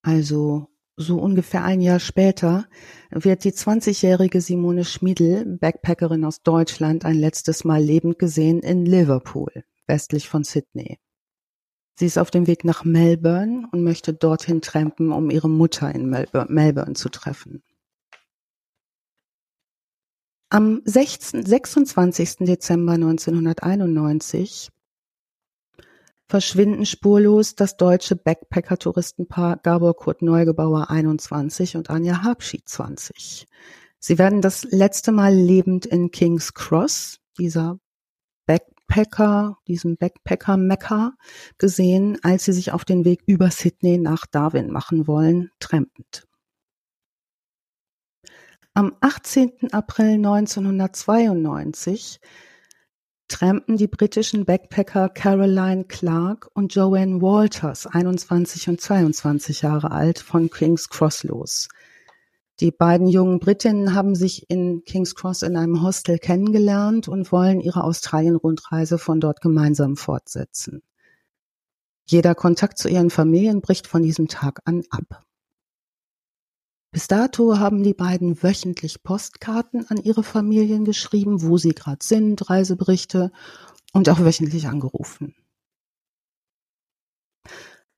also so ungefähr ein Jahr später, wird die 20-jährige Simone Schmiedl, Backpackerin aus Deutschland, ein letztes Mal lebend gesehen in Liverpool, westlich von Sydney. Sie ist auf dem Weg nach Melbourne und möchte dorthin trampen, um ihre Mutter in Melbourne zu treffen. Am 26. Dezember 1991 verschwinden spurlos das deutsche Backpacker-Touristenpaar Gabor Kurt Neugebauer 21 und Anja Habschied 20. Sie werden das letzte Mal lebend in King's Cross, dieser Backpacker, diesem Backpacker-Mekka, gesehen, als sie sich auf den Weg über Sydney nach Darwin machen wollen, trampend. Am 18. April 1992 trampen die britischen Backpacker Caroline Clark und Joanne Walters, 21 und 22 Jahre alt, von King's Cross los. Die beiden jungen Britinnen haben sich in King's Cross in einem Hostel kennengelernt und wollen ihre Australien-Rundreise von dort gemeinsam fortsetzen. Jeder Kontakt zu ihren Familien bricht von diesem Tag an ab. Bis dato haben die beiden wöchentlich Postkarten an ihre Familien geschrieben, wo sie gerade sind, Reiseberichte und auch wöchentlich angerufen.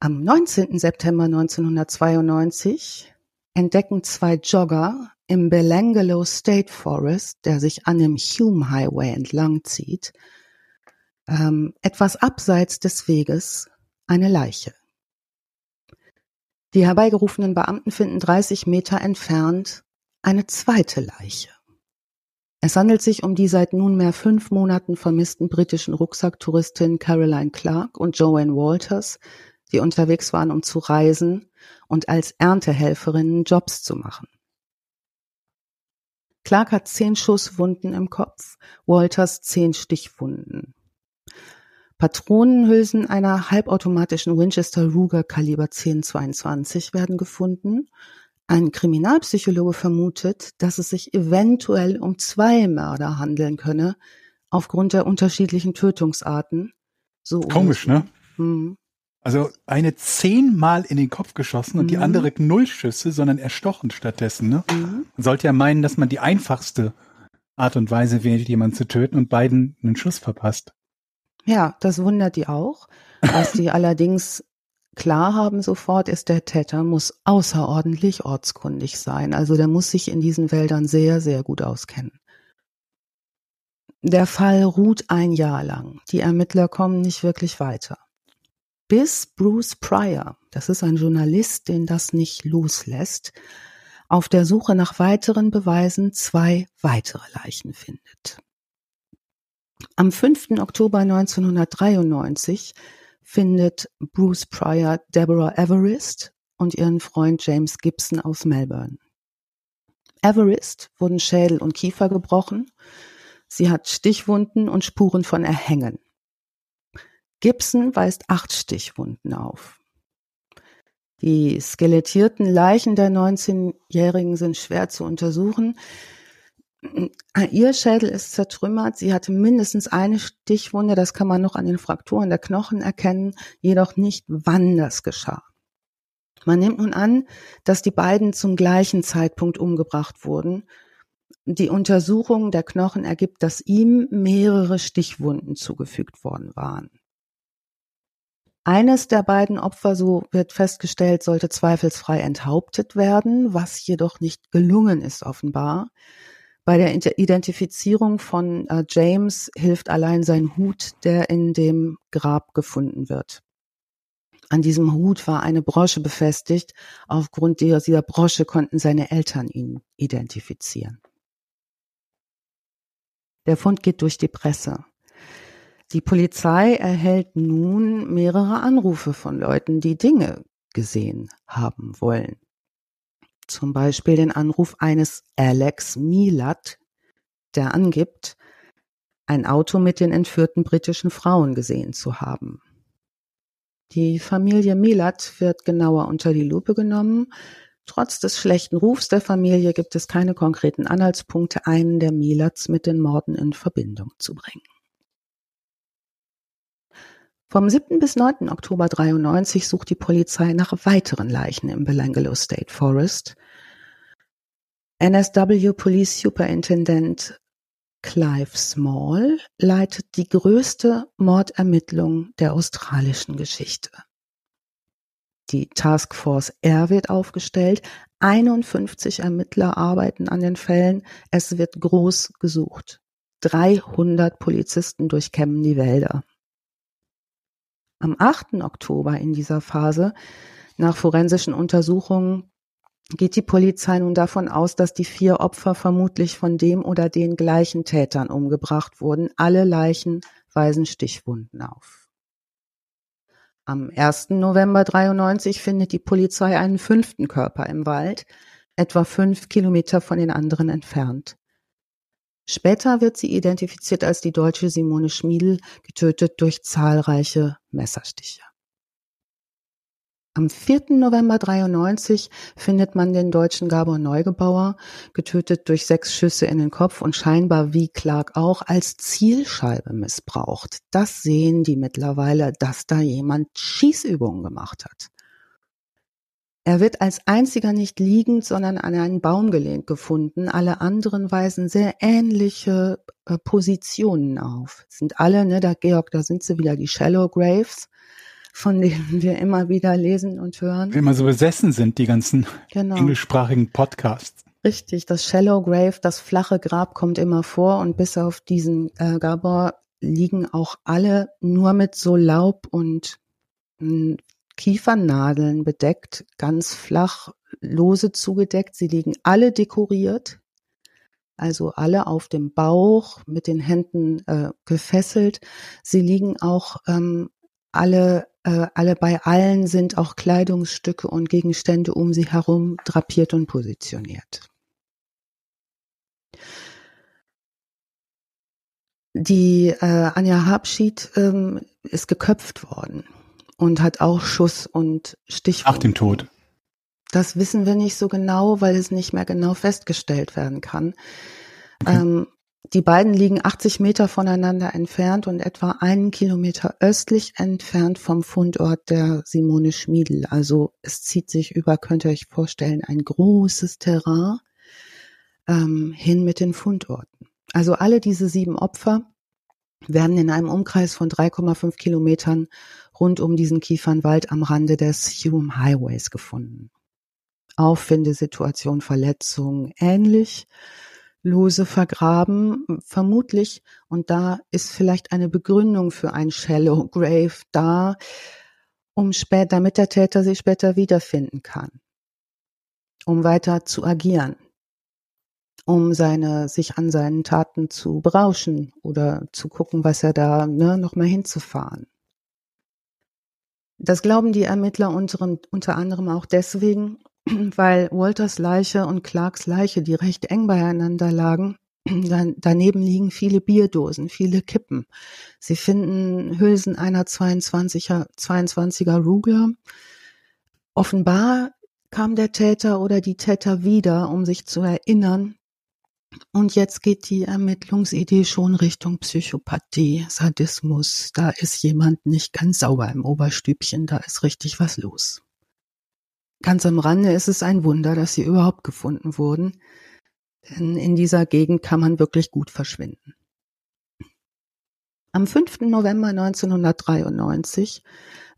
Am 19. September 1992 entdecken zwei Jogger im Belangelo State Forest, der sich an dem Hume Highway entlang zieht, ähm, etwas abseits des Weges eine Leiche. Die herbeigerufenen Beamten finden 30 Meter entfernt eine zweite Leiche. Es handelt sich um die seit nunmehr fünf Monaten vermissten britischen Rucksacktouristin Caroline Clark und Joanne Walters, die unterwegs waren, um zu reisen und als Erntehelferinnen Jobs zu machen. Clark hat zehn Schusswunden im Kopf, Walters zehn Stichwunden. Patronenhülsen einer halbautomatischen Winchester Ruger Kaliber 1022 werden gefunden. Ein Kriminalpsychologe vermutet, dass es sich eventuell um zwei Mörder handeln könne, aufgrund der unterschiedlichen Tötungsarten. So Komisch, ne? Mhm. Also eine zehnmal in den Kopf geschossen und Mhm. die andere null Schüsse, sondern erstochen stattdessen. Ne? Mhm. Man sollte ja meinen, dass man die einfachste Art und Weise wählt, jemanden zu töten und beiden einen Schuss verpasst. Ja, das wundert die auch. Was die allerdings klar haben sofort, ist, der Täter muss außerordentlich ortskundig sein. Also der muss sich in diesen Wäldern sehr, sehr gut auskennen. Der Fall ruht ein Jahr lang. Die Ermittler kommen nicht wirklich weiter. Bis Bruce Pryor, das ist ein Journalist, den das nicht loslässt, auf der Suche nach weiteren Beweisen zwei weitere Leichen findet. Am 5. Oktober 1993 findet Bruce Pryor Deborah Everest und ihren Freund James Gibson aus Melbourne. Everest wurden Schädel und Kiefer gebrochen. Sie hat Stichwunden und Spuren von Erhängen. Gibson weist acht Stichwunden auf. Die skelettierten Leichen der 19-Jährigen sind schwer zu untersuchen. Ihr Schädel ist zertrümmert. Sie hatte mindestens eine Stichwunde. Das kann man noch an den Frakturen der Knochen erkennen, jedoch nicht, wann das geschah. Man nimmt nun an, dass die beiden zum gleichen Zeitpunkt umgebracht wurden. Die Untersuchung der Knochen ergibt, dass ihm mehrere Stichwunden zugefügt worden waren. Eines der beiden Opfer, so wird festgestellt, sollte zweifelsfrei enthauptet werden, was jedoch nicht gelungen ist offenbar. Bei der Identifizierung von äh, James hilft allein sein Hut, der in dem Grab gefunden wird. An diesem Hut war eine Brosche befestigt. Aufgrund dieser Brosche konnten seine Eltern ihn identifizieren. Der Fund geht durch die Presse. Die Polizei erhält nun mehrere Anrufe von Leuten, die Dinge gesehen haben wollen. Zum Beispiel den Anruf eines Alex Milat, der angibt, ein Auto mit den entführten britischen Frauen gesehen zu haben. Die Familie Milat wird genauer unter die Lupe genommen. Trotz des schlechten Rufs der Familie gibt es keine konkreten Anhaltspunkte, einen der Milats mit den Morden in Verbindung zu bringen. Vom 7. bis 9. Oktober 93 sucht die Polizei nach weiteren Leichen im Belangelo State Forest. NSW Police Superintendent Clive Small leitet die größte Mordermittlung der australischen Geschichte. Die Task Force R wird aufgestellt. 51 Ermittler arbeiten an den Fällen. Es wird groß gesucht. 300 Polizisten durchkämmen die Wälder. Am 8. Oktober in dieser Phase, nach forensischen Untersuchungen, geht die Polizei nun davon aus, dass die vier Opfer vermutlich von dem oder den gleichen Tätern umgebracht wurden. Alle Leichen weisen Stichwunden auf. Am 1. November 93 findet die Polizei einen fünften Körper im Wald, etwa fünf Kilometer von den anderen entfernt. Später wird sie identifiziert als die deutsche Simone Schmiedel, getötet durch zahlreiche Messerstiche. Am 4. November 93 findet man den deutschen Gabor Neugebauer, getötet durch sechs Schüsse in den Kopf und scheinbar wie Clark auch als Zielscheibe missbraucht. Das sehen die mittlerweile, dass da jemand Schießübungen gemacht hat. Er wird als einziger nicht liegend, sondern an einen Baum gelehnt gefunden. Alle anderen weisen sehr ähnliche äh, Positionen auf. Sind alle, ne, da Georg, da sind sie wieder die Shallow Graves, von denen wir immer wieder lesen und hören. Wir immer so besessen sind, die ganzen Genau. englischsprachigen Podcasts. Richtig, das Shallow Grave, das flache Grab kommt immer vor und bis auf diesen äh, Gabor liegen auch alle nur mit so Laub und mh, Kiefernadeln bedeckt, ganz flach, lose zugedeckt. Sie liegen alle dekoriert, also alle auf dem Bauch mit den Händen äh, gefesselt. Sie liegen auch ähm, alle, äh, alle bei allen sind auch Kleidungsstücke und Gegenstände um sie herum drapiert und positioniert. Die äh, Anja Habschied ähm, ist geköpft worden und hat auch Schuss und Stichwunden. Nach dem Tod. Das wissen wir nicht so genau, weil es nicht mehr genau festgestellt werden kann. Okay. Ähm, Die beiden liegen 80 Meter voneinander entfernt und etwa einen Kilometer östlich entfernt vom Fundort der Simone Schmiedel. Also es zieht sich über, könnt ihr euch vorstellen, ein großes Terrain ähm, hin mit den Fundorten. Also alle diese sieben Opfer werden in einem Umkreis von 3,5 Kilometern rund um diesen Kiefernwald am Rande des Hume Highways gefunden. Auffindesituation, Verletzung ähnlich. Lose vergraben, vermutlich, und da ist vielleicht eine Begründung für ein Shallow Grave da, um später, damit der Täter sich später wiederfinden kann, um weiter zu agieren, um seine, sich an seinen Taten zu berauschen oder zu gucken, was er da, ne, nochmal hinzufahren. Das glauben die Ermittler unter, unter anderem auch deswegen, weil Walters Leiche und Clarks Leiche, die recht eng beieinander lagen, daneben liegen viele Bierdosen, viele Kippen. Sie finden Hülsen einer 22er, 22er Rugler. Offenbar kam der Täter oder die Täter wieder, um sich zu erinnern. Und jetzt geht die Ermittlungsidee schon Richtung Psychopathie, Sadismus. Da ist jemand nicht ganz sauber im Oberstübchen, da ist richtig was los. Ganz am Rande ist es ein Wunder, dass sie überhaupt gefunden wurden, denn in dieser Gegend kann man wirklich gut verschwinden. Am 5. November 1993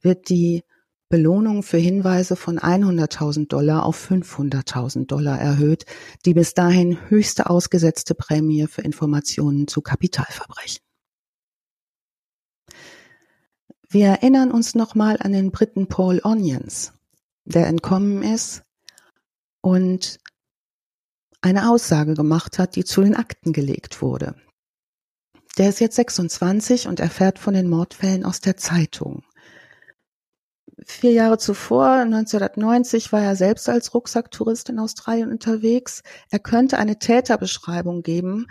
wird die Belohnung für Hinweise von 100.000 Dollar auf 500.000 Dollar erhöht, die bis dahin höchste ausgesetzte Prämie für Informationen zu Kapitalverbrechen. Wir erinnern uns nochmal an den Briten Paul Onions, der entkommen ist und eine Aussage gemacht hat, die zu den Akten gelegt wurde. Der ist jetzt 26 und erfährt von den Mordfällen aus der Zeitung. Vier Jahre zuvor, 1990, war er selbst als Rucksacktourist in Australien unterwegs. Er könnte eine Täterbeschreibung geben.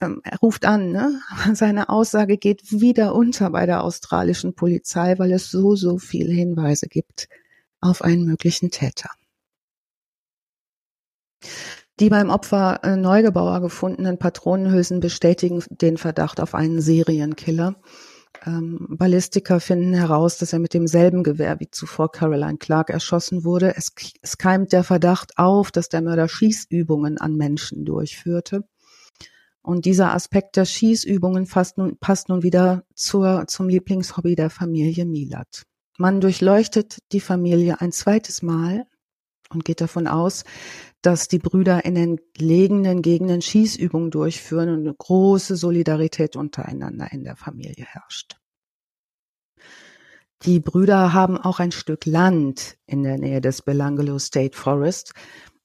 Ähm, er ruft an, ne? seine Aussage geht wieder unter bei der australischen Polizei, weil es so, so viele Hinweise gibt auf einen möglichen Täter. Die beim Opfer äh, Neugebauer gefundenen Patronenhülsen bestätigen den Verdacht auf einen Serienkiller. Ähm, Ballistiker finden heraus, dass er mit demselben Gewehr wie zuvor Caroline Clark erschossen wurde. Es, es keimt der Verdacht auf, dass der Mörder Schießübungen an Menschen durchführte. Und dieser Aspekt der Schießübungen passt nun, passt nun wieder zur, zum Lieblingshobby der Familie Milat. Man durchleuchtet die Familie ein zweites Mal und geht davon aus, dass die Brüder in entlegenen Gegenden Schießübungen durchführen und eine große Solidarität untereinander in der Familie herrscht. Die Brüder haben auch ein Stück Land in der Nähe des Belangelo State Forest.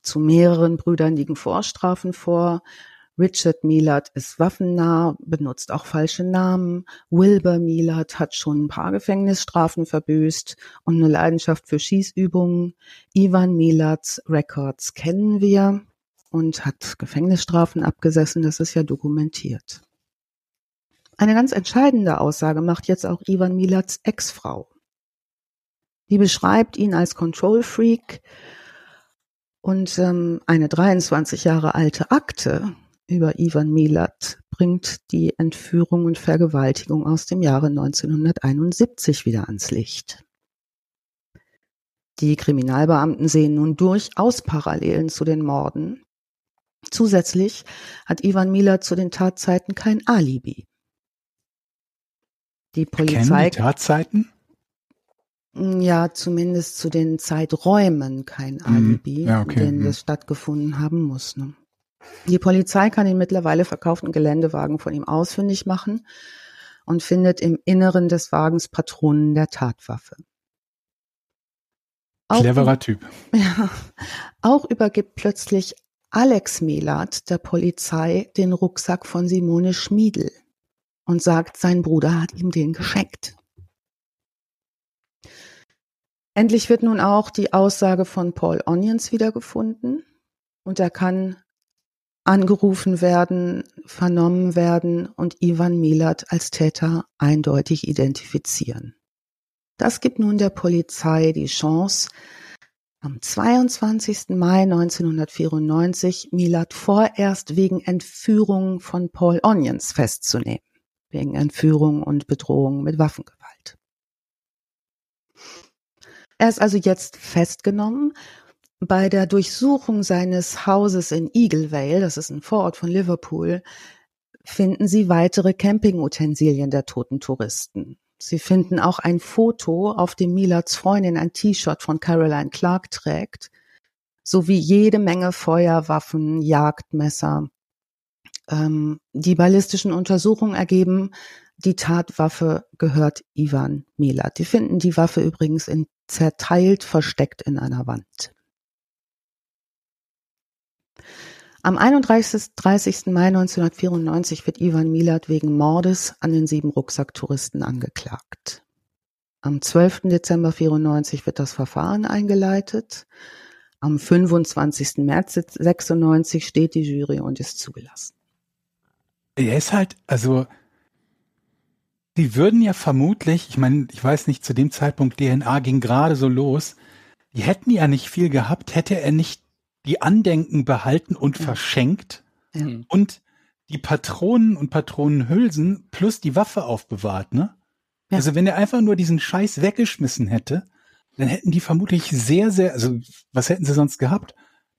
Zu mehreren Brüdern liegen Vorstrafen vor. Richard Milat ist waffennah, benutzt auch falsche Namen. Wilbur Milat hat schon ein paar Gefängnisstrafen verbüßt und eine Leidenschaft für Schießübungen. Ivan Milats Records kennen wir und hat Gefängnisstrafen abgesessen, das ist ja dokumentiert. Eine ganz entscheidende Aussage macht jetzt auch Ivan Milats Ex-Frau. Die beschreibt ihn als Control Freak und ähm, eine 23 Jahre alte Akte über Ivan Milat bringt die Entführung und Vergewaltigung aus dem Jahre 1971 wieder ans Licht. Die Kriminalbeamten sehen nun durchaus Parallelen zu den Morden. Zusätzlich hat Ivan Milat zu den Tatzeiten kein Alibi. Die Polizei. Kennen die Tatzeiten? Ja, zumindest zu den Zeiträumen kein mhm. Alibi, ja, okay. in denen mhm. das stattgefunden haben muss. Ne? Die Polizei kann den mittlerweile verkauften Geländewagen von ihm ausfindig machen und findet im Inneren des Wagens Patronen der Tatwaffe. Auch, Cleverer Typ. Ja, auch übergibt plötzlich Alex Melat der Polizei den Rucksack von Simone Schmiedel und sagt, sein Bruder hat ihm den geschenkt. Endlich wird nun auch die Aussage von Paul Onions wiedergefunden und er kann angerufen werden, vernommen werden und Ivan Milat als Täter eindeutig identifizieren. Das gibt nun der Polizei die Chance, am 22. Mai 1994 Milat vorerst wegen Entführung von Paul Onions festzunehmen. Wegen Entführung und Bedrohung mit Waffengewalt. Er ist also jetzt festgenommen. Bei der Durchsuchung seines Hauses in Eagle Vale, das ist ein Vorort von Liverpool, finden sie weitere Campingutensilien der toten Touristen. Sie finden auch ein Foto, auf dem Milats Freundin ein T-Shirt von Caroline Clark trägt, sowie jede Menge Feuerwaffen, Jagdmesser. Ähm, die ballistischen Untersuchungen ergeben, die Tatwaffe gehört Ivan Milat. Die finden die Waffe übrigens in zerteilt versteckt in einer Wand. Am 31. 30. Mai 1994 wird Ivan Milat wegen Mordes an den sieben Rucksacktouristen angeklagt. Am 12. Dezember 94 wird das Verfahren eingeleitet. Am 25. März 96 steht die Jury und ist zugelassen. Er ist halt, also, die würden ja vermutlich, ich meine, ich weiß nicht, zu dem Zeitpunkt DNA ging gerade so los, die hätten ja nicht viel gehabt, hätte er nicht die Andenken behalten und ja. verschenkt ja. und die Patronen und Patronenhülsen plus die Waffe aufbewahrt, ne? Ja. Also wenn er einfach nur diesen Scheiß weggeschmissen hätte, dann hätten die vermutlich sehr, sehr, also was hätten sie sonst gehabt?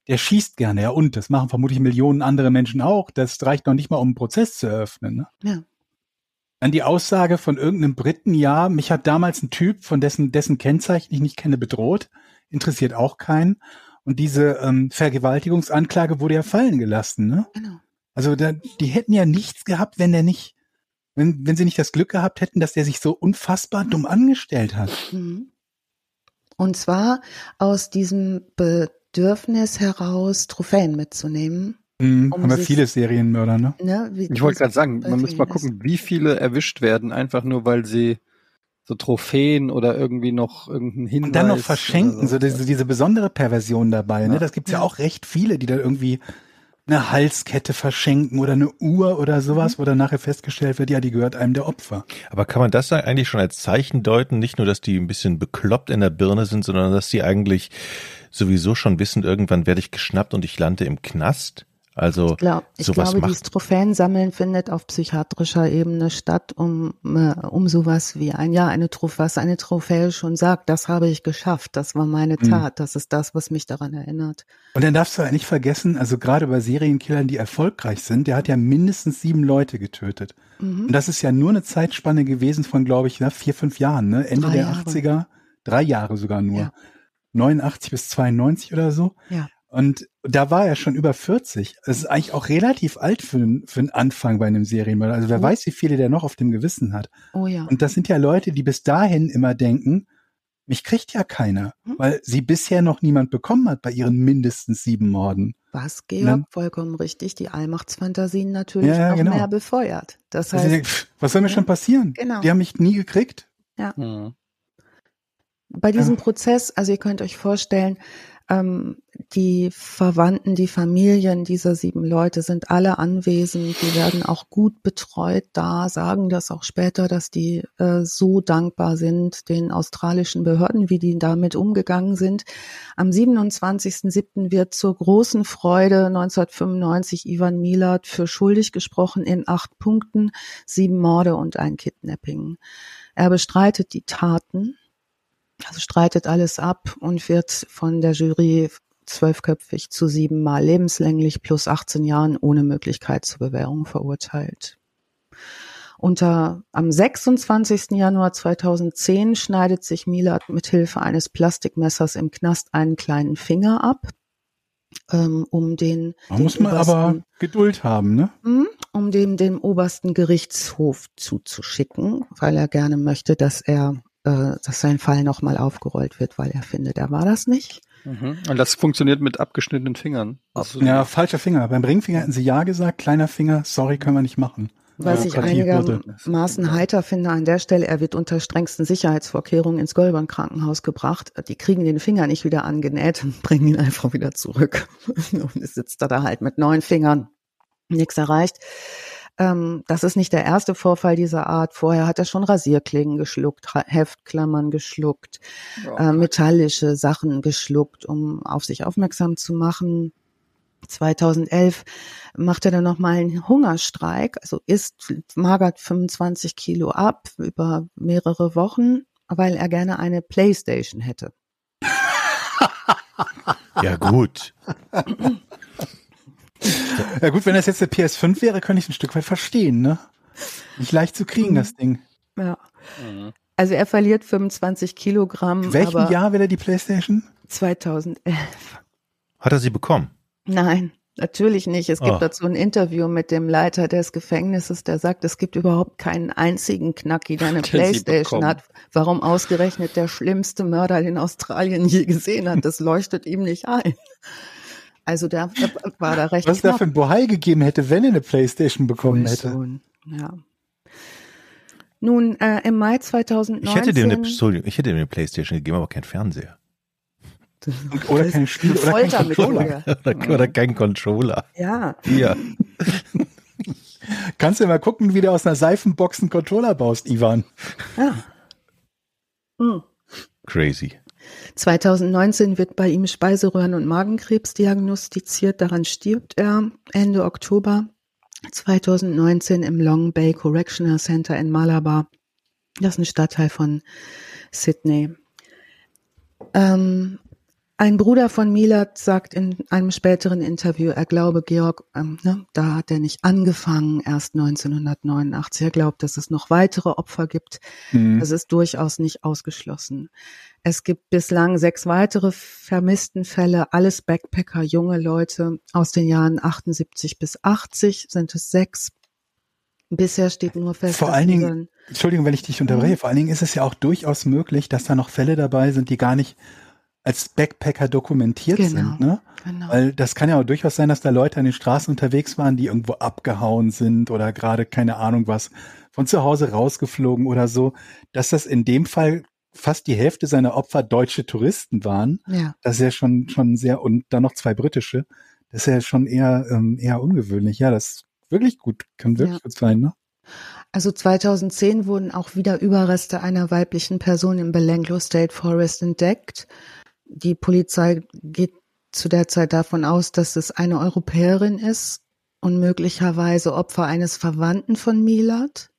Der schießt gerne, ja und, das machen vermutlich Millionen andere Menschen auch. Das reicht noch nicht mal, um einen Prozess zu eröffnen. Ne? Ja. Dann die Aussage von irgendeinem Briten, ja, mich hat damals ein Typ, von dessen, dessen Kennzeichen ich nicht kenne, bedroht, interessiert auch keinen. Und diese ähm, Vergewaltigungsanklage wurde ja fallen gelassen, ne? Genau. Also da, die hätten ja nichts gehabt, wenn der nicht, wenn, wenn sie nicht das Glück gehabt hätten, dass der sich so unfassbar dumm angestellt hat. Mhm. Und zwar aus diesem Bedürfnis heraus, Trophäen mitzunehmen. Mhm, um haben wir viele Serienmörder, ne? ne ich wollte gerade sagen, man muss mal gucken, wie viele erwischt werden, einfach nur weil sie so Trophäen oder irgendwie noch irgendeinen Hinweis. Und dann noch verschenken, so, so diese, diese, besondere Perversion dabei, ne? Das gibt's ja. ja auch recht viele, die da irgendwie eine Halskette verschenken oder eine Uhr oder sowas, wo dann nachher festgestellt wird, ja, die gehört einem der Opfer. Aber kann man das eigentlich schon als Zeichen deuten? Nicht nur, dass die ein bisschen bekloppt in der Birne sind, sondern dass die eigentlich sowieso schon wissen, irgendwann werde ich geschnappt und ich lande im Knast? Also ich, glaub, ich sowas glaube, macht. dieses Trophäensammeln findet auf psychiatrischer Ebene statt, um äh, um sowas wie ein ja eine Trophäe, was eine Trophäe schon sagt, das habe ich geschafft, das war meine mhm. Tat, mhm. das ist das, was mich daran erinnert. Und dann darfst du ja nicht vergessen, also gerade bei Serienkillern, die erfolgreich sind, der hat ja mindestens sieben Leute getötet. Mhm. Und das ist ja nur eine Zeitspanne gewesen von, glaube ich, na, vier, fünf Jahren, ne? Ende drei der Jahre. 80er, drei Jahre sogar nur. Ja. 89 bis 92 oder so. Ja. Und da war er schon über 40. Das ist eigentlich auch relativ alt für, einen, für einen Anfang bei einem Serienmörder. Also wer oh. weiß, wie viele der noch auf dem Gewissen hat. Oh ja. Und das sind ja Leute, die bis dahin immer denken, mich kriegt ja keiner, hm? weil sie bisher noch niemand bekommen hat bei ihren mindestens sieben Morden. Was, Georg, dann, vollkommen richtig, die Allmachtsfantasien natürlich ja, ja, noch genau. mehr befeuert. Das heißt, also denke, pff, was soll mir ja, schon passieren? Genau. Die haben mich nie gekriegt. Ja. Hm. Bei diesem Prozess, also ihr könnt euch vorstellen, die Verwandten, die Familien dieser sieben Leute sind alle anwesend. Die werden auch gut betreut da, sagen das auch später, dass die äh, so dankbar sind den australischen Behörden, wie die damit umgegangen sind. Am 27.07. wird zur großen Freude 1995 Ivan Milat für schuldig gesprochen in acht Punkten, sieben Morde und ein Kidnapping. Er bestreitet die Taten also streitet alles ab und wird von der Jury zwölfköpfig zu siebenmal lebenslänglich plus 18 Jahren ohne Möglichkeit zur Bewährung verurteilt. Unter, am 26. Januar 2010 schneidet sich Milat mit Hilfe eines Plastikmessers im Knast einen kleinen Finger ab, ähm, um den. Da muss man aber Geduld haben, ne? Hm, um dem dem obersten Gerichtshof zuzuschicken, weil er gerne möchte, dass er äh, dass sein Fall nochmal aufgerollt wird, weil er findet, er war das nicht. Mhm. Und das funktioniert mit abgeschnittenen Fingern. Also ja, falscher Finger. Beim Ringfinger hätten sie ja gesagt, kleiner Finger, sorry, können wir nicht machen. Was ich einigermaßen heiter finde an der Stelle, er wird unter strengsten Sicherheitsvorkehrungen ins Goldborn Krankenhaus gebracht. Die kriegen den Finger nicht wieder angenäht und bringen ihn einfach wieder zurück. Und es sitzt er da halt mit neun Fingern. Nichts erreicht. Ähm, das ist nicht der erste Vorfall dieser Art. Vorher hat er schon Rasierklingen geschluckt, Heftklammern geschluckt, äh, metallische Sachen geschluckt, um auf sich aufmerksam zu machen. 2011 macht er dann nochmal einen Hungerstreik, also isst, magert 25 Kilo ab über mehrere Wochen, weil er gerne eine Playstation hätte. Ja, gut. Ja gut, wenn das jetzt der PS5 wäre, könnte ich es ein Stück weit verstehen, ne? Nicht leicht zu kriegen, das Ding. Ja. Also er verliert 25 Kilogramm, In welchem aber Jahr will er die Playstation? 2011. Hat er sie bekommen? Nein, natürlich nicht. Es gibt Oh. dazu ein Interview mit dem Leiter des Gefängnisses, der sagt, es gibt überhaupt keinen einzigen Knacki, der eine Playstation hat. Warum ausgerechnet der schlimmste Mörder, den Australien je gesehen hat, das leuchtet ihm nicht ein. Also der, der war da recht Was es da für ein Bohai gegeben hätte, wenn er eine Playstation bekommen hätte. Ja. Nun, äh, im Mai 2019. Ich hätte dir eine, Entschuldigung, ich hätte dir eine Playstation gegeben, aber kein Fernseher. Oder kein Spiel oder kein Controller. Oder, oder kein Controller. Ja, Hier. Kannst du mal gucken, wie du aus einer Seifenbox einen Controller baust, Ivan. ja. Hm. Crazy. 2019 wird bei ihm Speiseröhren- und Magenkrebs diagnostiziert. Daran stirbt er Ende Oktober 2019 im Long Bay Correctional Center in Malabar. Das ist ein Stadtteil von Sydney. Ähm, ein Bruder von Milat sagt in einem späteren Interview, er glaube, Georg, ähm, ne, da hat er nicht angefangen, erst 1989. Er glaubt, dass es noch weitere Opfer gibt. Hm. Das ist durchaus nicht ausgeschlossen. Es gibt bislang sechs weitere vermissten Fälle, alles Backpacker, junge Leute aus den Jahren 78 bis 80 sind es sechs. Bisher steht nur fest, Vor allen Dingen- Entschuldigung, wenn ich dich unterbreche. Vor allen Dingen ist es ja auch durchaus möglich, dass da noch Fälle dabei sind, die gar nicht als Backpacker dokumentiert Genau. sind. Ne? genau. Weil das kann ja auch durchaus sein, dass da Leute an den Straßen unterwegs waren, die irgendwo abgehauen sind oder gerade keine Ahnung was von zu Hause rausgeflogen oder so, dass das in dem Fall fast die Hälfte seiner Opfer deutsche Touristen waren. ja. Das ist ja schon schon sehr und dann noch zwei britische. Das ist ja schon eher ähm, eher ungewöhnlich. Ja, das ist wirklich gut, kann wirklich Ja. gut sein. Ne? Also 2010 wurden auch wieder Überreste einer weiblichen Person im Belanglo State Forest entdeckt. Die Polizei geht zu der Zeit davon aus, dass es eine Europäerin ist und möglicherweise Opfer eines Verwandten von Milat.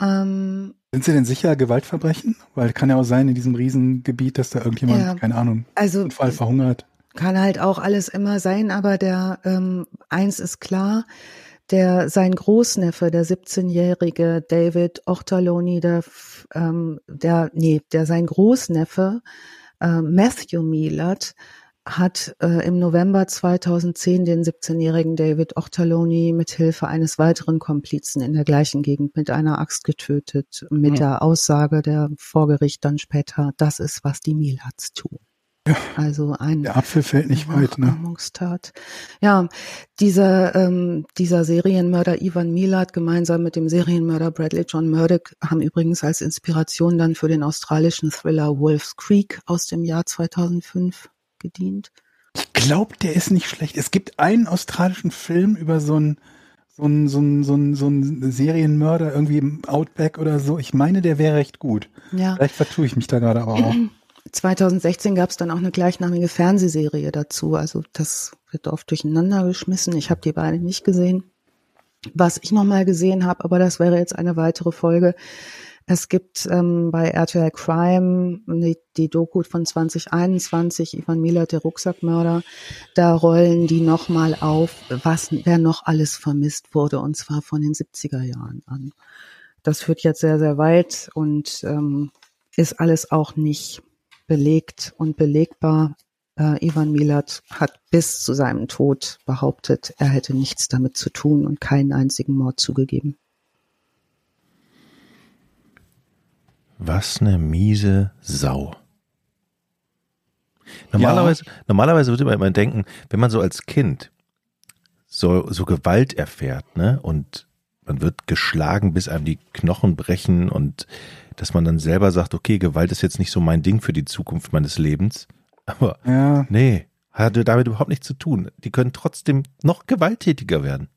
Ähm, Sind Sie denn sicher Gewaltverbrechen? Weil kann ja auch sein in diesem Riesengebiet, dass da irgendjemand, Ja. keine Ahnung, also Unfall verhungert. kann halt auch alles immer sein, aber der ähm, eins ist klar, der sein Großneffe, der 17-jährige David Ochtaloni, der ähm, der nee, der sein Großneffe äh, Matthew Milat hat äh, im November 2010 den 17-jährigen David Ochtaloni mit Hilfe eines weiteren Komplizen in der gleichen Gegend mit einer Axt getötet, mit Hm. der Aussage der vor Gericht dann später, das ist, was die Milats tun. Also ein Der Apfel fällt nicht weit, ne? Ja, dieser, ähm, dieser Serienmörder Ivan Milat gemeinsam mit dem Serienmörder Bradley John Murdoch haben übrigens als Inspiration dann für den australischen Thriller Wolf's Creek aus dem Jahr 2005 gedient. Ich glaube, der ist nicht schlecht. Es gibt einen australischen Film über so einen so einen, so einen, so einen, so einen Serienmörder irgendwie im Outback oder so. Ich meine, der wäre recht gut. Ja, Vielleicht vertue ich mich da gerade aber auch. 2016 gab es dann auch eine gleichnamige Fernsehserie dazu. Also das wird oft durcheinander geschmissen. Ich habe die beide nicht gesehen. Was ich nochmal gesehen habe, aber das wäre jetzt eine weitere Folge. Es gibt ähm, bei RTL Crime die, die Doku von 2021, Ivan Milat, der Rucksackmörder. Da rollen die nochmal auf, was, wer noch alles vermisst wurde, und zwar von den 70er Jahren an. Das führt jetzt sehr, sehr weit und ähm, ist alles auch nicht belegt und belegbar. Äh, Ivan Milat hat bis zu seinem Tod behauptet, er hätte nichts damit zu tun und keinen einzigen Mord zugegeben. Was eine miese Sau. Normalerweise, normalerweise würde man immer denken, wenn man so als Kind so, so Gewalt erfährt, ne, und man wird geschlagen, bis einem die Knochen brechen und dass man dann selber sagt, okay, Gewalt ist jetzt nicht so mein Ding für die Zukunft meines Lebens. Aber Ja, nee, hatte damit überhaupt nichts zu tun. Die können trotzdem noch gewalttätiger werden.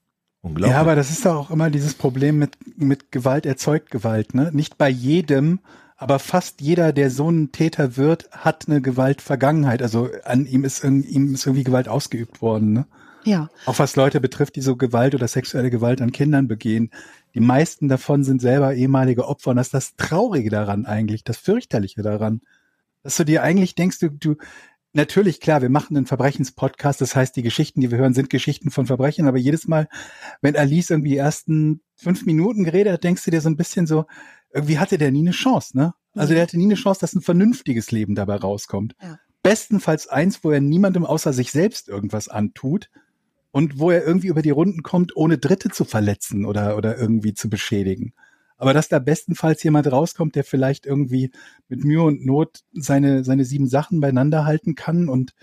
Unglaublich. Ja, aber das ist doch auch immer dieses Problem mit, mit Gewalt erzeugt Gewalt, ne? Nicht bei jedem, aber fast jeder, der so ein Täter wird, hat eine Gewaltvergangenheit. Also an ihm ist, ihm ist irgendwie Gewalt ausgeübt worden, ne? Ja. Auch was Leute betrifft, die so Gewalt oder sexuelle Gewalt an Kindern begehen. Die meisten davon sind selber ehemalige Opfer und das ist das Traurige daran eigentlich, das Fürchterliche daran. Dass du dir eigentlich denkst, du, du, natürlich, klar, wir machen einen Verbrechenspodcast, das heißt, die Geschichten, die wir hören, sind Geschichten von Verbrechen, aber jedes Mal, wenn Alice irgendwie die ersten fünf Minuten geredet hat, denkst du dir so ein bisschen so, irgendwie hatte der nie eine Chance, ne? Also der hatte nie eine Chance, dass ein vernünftiges Leben dabei rauskommt. Ja. Bestenfalls eins, wo er niemandem außer sich selbst irgendwas antut und wo er irgendwie über die Runden kommt, ohne Dritte zu verletzen oder, oder irgendwie zu beschädigen. Aber dass da bestenfalls jemand rauskommt, der vielleicht irgendwie mit Mühe und Not seine, seine sieben Sachen beieinander halten kann und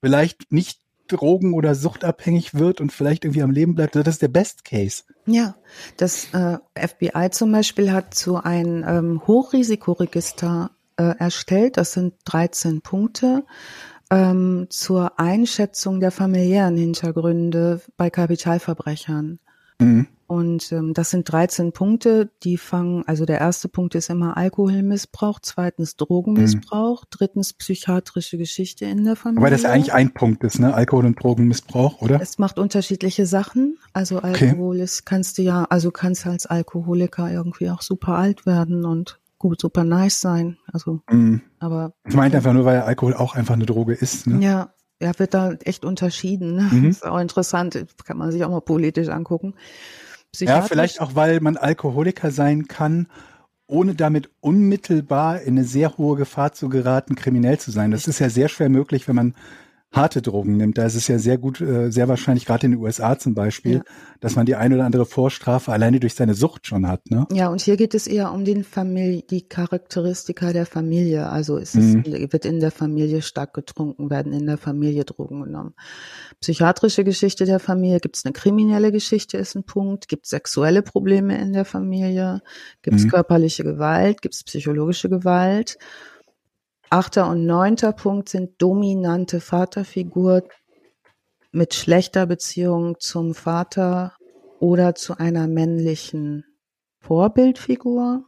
vielleicht nicht drogen- oder suchtabhängig wird und vielleicht irgendwie am Leben bleibt, das ist der Best Case. Ja, das äh, FBI zum Beispiel hat so ein ähm, Hochrisikoregister äh, erstellt. Das sind 13 Punkte ähm, zur Einschätzung der familiären Hintergründe bei Kapitalverbrechern. Mhm. Und ähm, das sind 13 Punkte, die fangen, also der erste Punkt ist immer Alkoholmissbrauch, zweitens Drogenmissbrauch, drittens psychiatrische Geschichte in der Familie. Weil das ja eigentlich ein Punkt ist, ne? Alkohol- und Drogenmissbrauch, oder? Es macht unterschiedliche Sachen. Also Alkohol ist, kannst du ja, also kannst als Alkoholiker irgendwie auch super alt werden und gut, super nice sein. Also, Mhm. aber Ich meinte einfach nur, weil Alkohol auch einfach eine Droge ist, ne? ja, ja, wird da echt unterschieden. Ne? Mhm. Ist auch interessant, kann man sich auch mal politisch angucken. Ja, vielleicht auch, weil man Alkoholiker sein kann, ohne damit unmittelbar in eine sehr hohe Gefahr zu geraten, kriminell zu sein. Das ist ja sehr schwer möglich, wenn man harte Drogen nimmt. Da ist es ja sehr gut, äh, sehr wahrscheinlich, gerade in den USA zum Beispiel, Ja. dass man die ein oder andere Vorstrafe alleine durch seine Sucht schon hat. Ne? Ja, und hier geht es eher um den Familie, die Charakteristika der Familie. Also es Mhm. ist, wird in der Familie stark getrunken, werden in der Familie Drogen genommen. Psychiatrische Geschichte der Familie, gibt es eine kriminelle Geschichte, ist ein Punkt, gibt es sexuelle Probleme in der Familie, gibt es Mhm. körperliche Gewalt, gibt es psychologische Gewalt. Achter und neunter Punkt sind dominante Vaterfigur mit schlechter Beziehung zum Vater oder zu einer männlichen Vorbildfigur.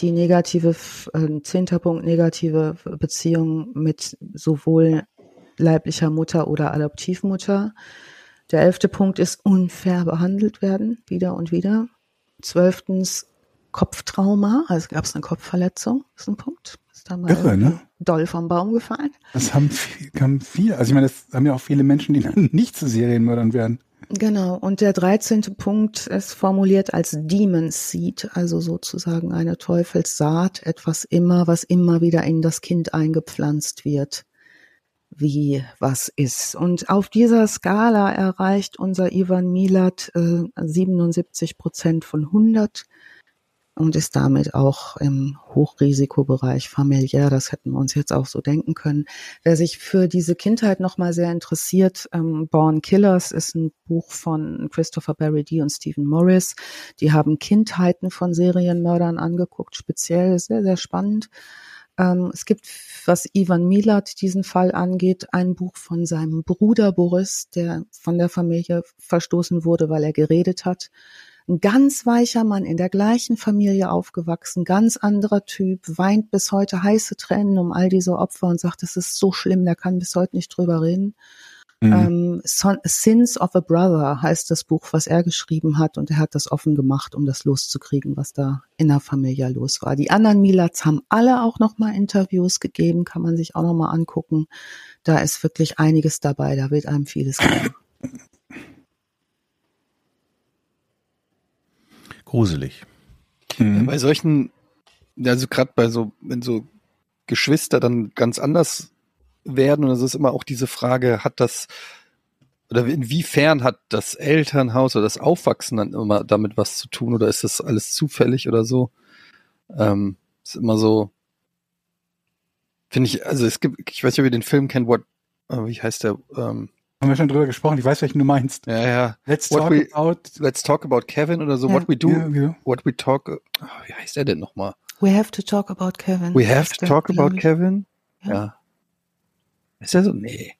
Die negative, äh, zehnter Punkt, negative Beziehung mit sowohl leiblicher Mutter oder Adoptivmutter. Der elfte Punkt ist unfair behandelt werden, wieder und wieder. Zwölftens Kopftrauma, also gab es eine Kopfverletzung, ist ein Punkt. Ist da mal Irre, ne? doll vom Baum gefallen. Das haben, viel, haben viele, also ich meine, das haben ja auch viele Menschen, die dann nicht zu Serienmördern werden. Genau, und der dreizehnte Punkt ist formuliert als Demon Seed, also sozusagen eine Teufelssaat, etwas immer, was immer wieder in das Kind eingepflanzt wird, wie was ist. Und auf dieser Skala erreicht unser Ivan Milat äh, 77 Prozent von 100 und ist damit auch im Hochrisikobereich familiär. Das hätten wir uns jetzt auch so denken können. Wer sich für diese Kindheit nochmal sehr interessiert, ähm, Born Killers ist ein Buch von Christopher Barry D. und Stephen Morris. Die haben Kindheiten von Serienmördern angeguckt, speziell sehr, sehr spannend. Ähm, es gibt, was Ivan Milat diesen Fall angeht, ein Buch von seinem Bruder Boris, der von der Familie verstoßen wurde, weil er geredet hat. Ein ganz weicher Mann, in der gleichen Familie aufgewachsen, ganz anderer Typ, weint bis heute heiße Tränen um all diese Opfer und sagt, es ist so schlimm, der kann bis heute nicht drüber reden. Mhm. Ähm, Sins of a Brother heißt das Buch, was er geschrieben hat und er hat das offen gemacht, um das loszukriegen, was da in der Familie los war. Die anderen Milats haben alle auch nochmal Interviews gegeben, kann man sich auch nochmal angucken. Da ist wirklich einiges dabei, da wird einem vieles klar. Gruselig. Mhm. Bei solchen, also gerade bei so, wenn so Geschwister dann ganz anders werden, und es ist immer auch diese Frage, hat das, oder inwiefern hat das Elternhaus oder das Aufwachsen dann immer damit was zu tun, oder ist das alles zufällig oder so? Ähm, ist immer so, finde ich, also es gibt, ich weiß nicht, ob ihr den Film kennt, what, äh, wie heißt der, ähm, Haben wir schon drüber gesprochen, ich weiß, welchen du meinst. ja, ja, Let's What talk we- about let's talk about Kevin oder so, Ja. what we do, Ja, ja. what we talk, oh, wie heißt der denn nochmal? We have to talk about Kevin. We have to talk about ich. Kevin? Ja. Ja. Ist der so? Nee.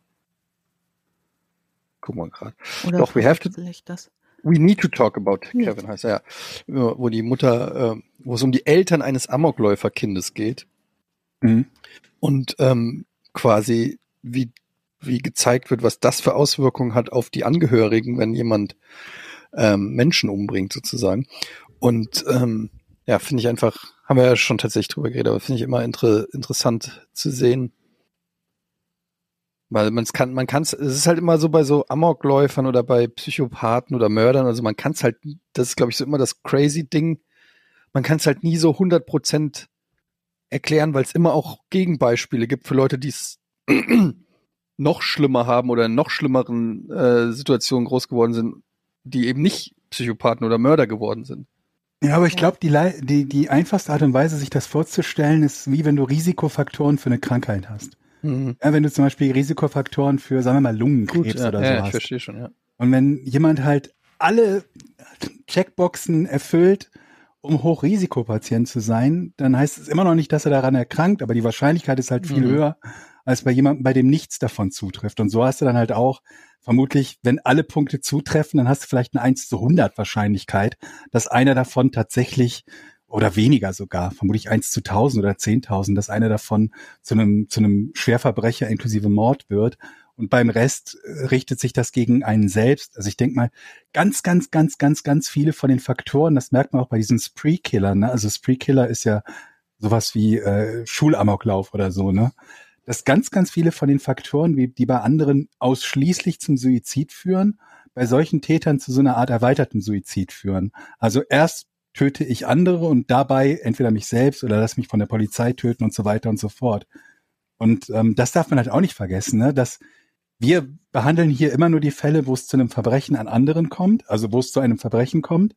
Guck mal gerade. Oder Doch, we have to- das. We Need to Talk About Kevin heißt er, ja. Wo die Mutter, äh, wo es um die Eltern eines Amokläuferkindes geht. Mhm. Und ähm, quasi wie, wie gezeigt wird, was das für Auswirkungen hat auf die Angehörigen, wenn jemand ähm, Menschen umbringt, sozusagen. Und ähm, ja, finde ich einfach, haben wir ja schon tatsächlich drüber geredet, aber finde ich immer inter interessant zu sehen. Weil man kann, man kann es, es ist halt immer so bei so Amokläufern oder bei Psychopathen oder Mördern, also man kann es halt, das ist glaube ich so immer das crazy Ding, man kann es halt nie so 100 Prozent erklären, weil es immer auch Gegenbeispiele gibt für Leute, die es noch schlimmer haben oder in noch schlimmeren äh, Situationen groß geworden sind, die eben nicht Psychopathen oder Mörder geworden sind. Ja, aber ich glaube, die, die, die einfachste Art und Weise, sich das vorzustellen, ist wie wenn du Risikofaktoren für eine Krankheit hast. Mhm. Ja, wenn du zum Beispiel Risikofaktoren für, sagen wir mal, Lungenkrebs Gut, ja, oder ja, so ich hast. verstehe schon, ja. Und wenn jemand halt alle Checkboxen erfüllt, um Hochrisikopatient zu sein, dann heißt es immer noch nicht, dass er daran erkrankt, aber die Wahrscheinlichkeit ist halt viel Mhm. höher als bei jemandem, bei dem nichts davon zutrifft. Und so hast du dann halt auch vermutlich, wenn alle Punkte zutreffen, dann hast du vielleicht eine 1 zu 100 Wahrscheinlichkeit, dass einer davon tatsächlich oder weniger sogar, vermutlich 1 zu 1000 oder 10.000, dass einer davon zu einem, zu einem Schwerverbrecher inklusive Mord wird. Und beim Rest äh, richtet sich das gegen einen selbst. Also ich denke mal, ganz, ganz, ganz, ganz, ganz viele von den Faktoren, das merkt man auch bei diesen Spree-Killern. Ne? Also Spree-Killer ist ja sowas wie äh, Schulamoklauf oder so, ne? Dass ganz, ganz viele von den Faktoren, wie, die bei anderen ausschließlich zum Suizid führen, bei solchen Tätern zu so einer Art erweiterten Suizid führen. Also erst töte ich andere und dabei entweder mich selbst oder lass mich von der Polizei töten und so weiter und so fort. Und ähm, das darf man halt auch nicht vergessen, ne? dass wir behandeln hier immer nur die Fälle, wo es zu einem Verbrechen an anderen kommt, also wo es zu einem Verbrechen kommt.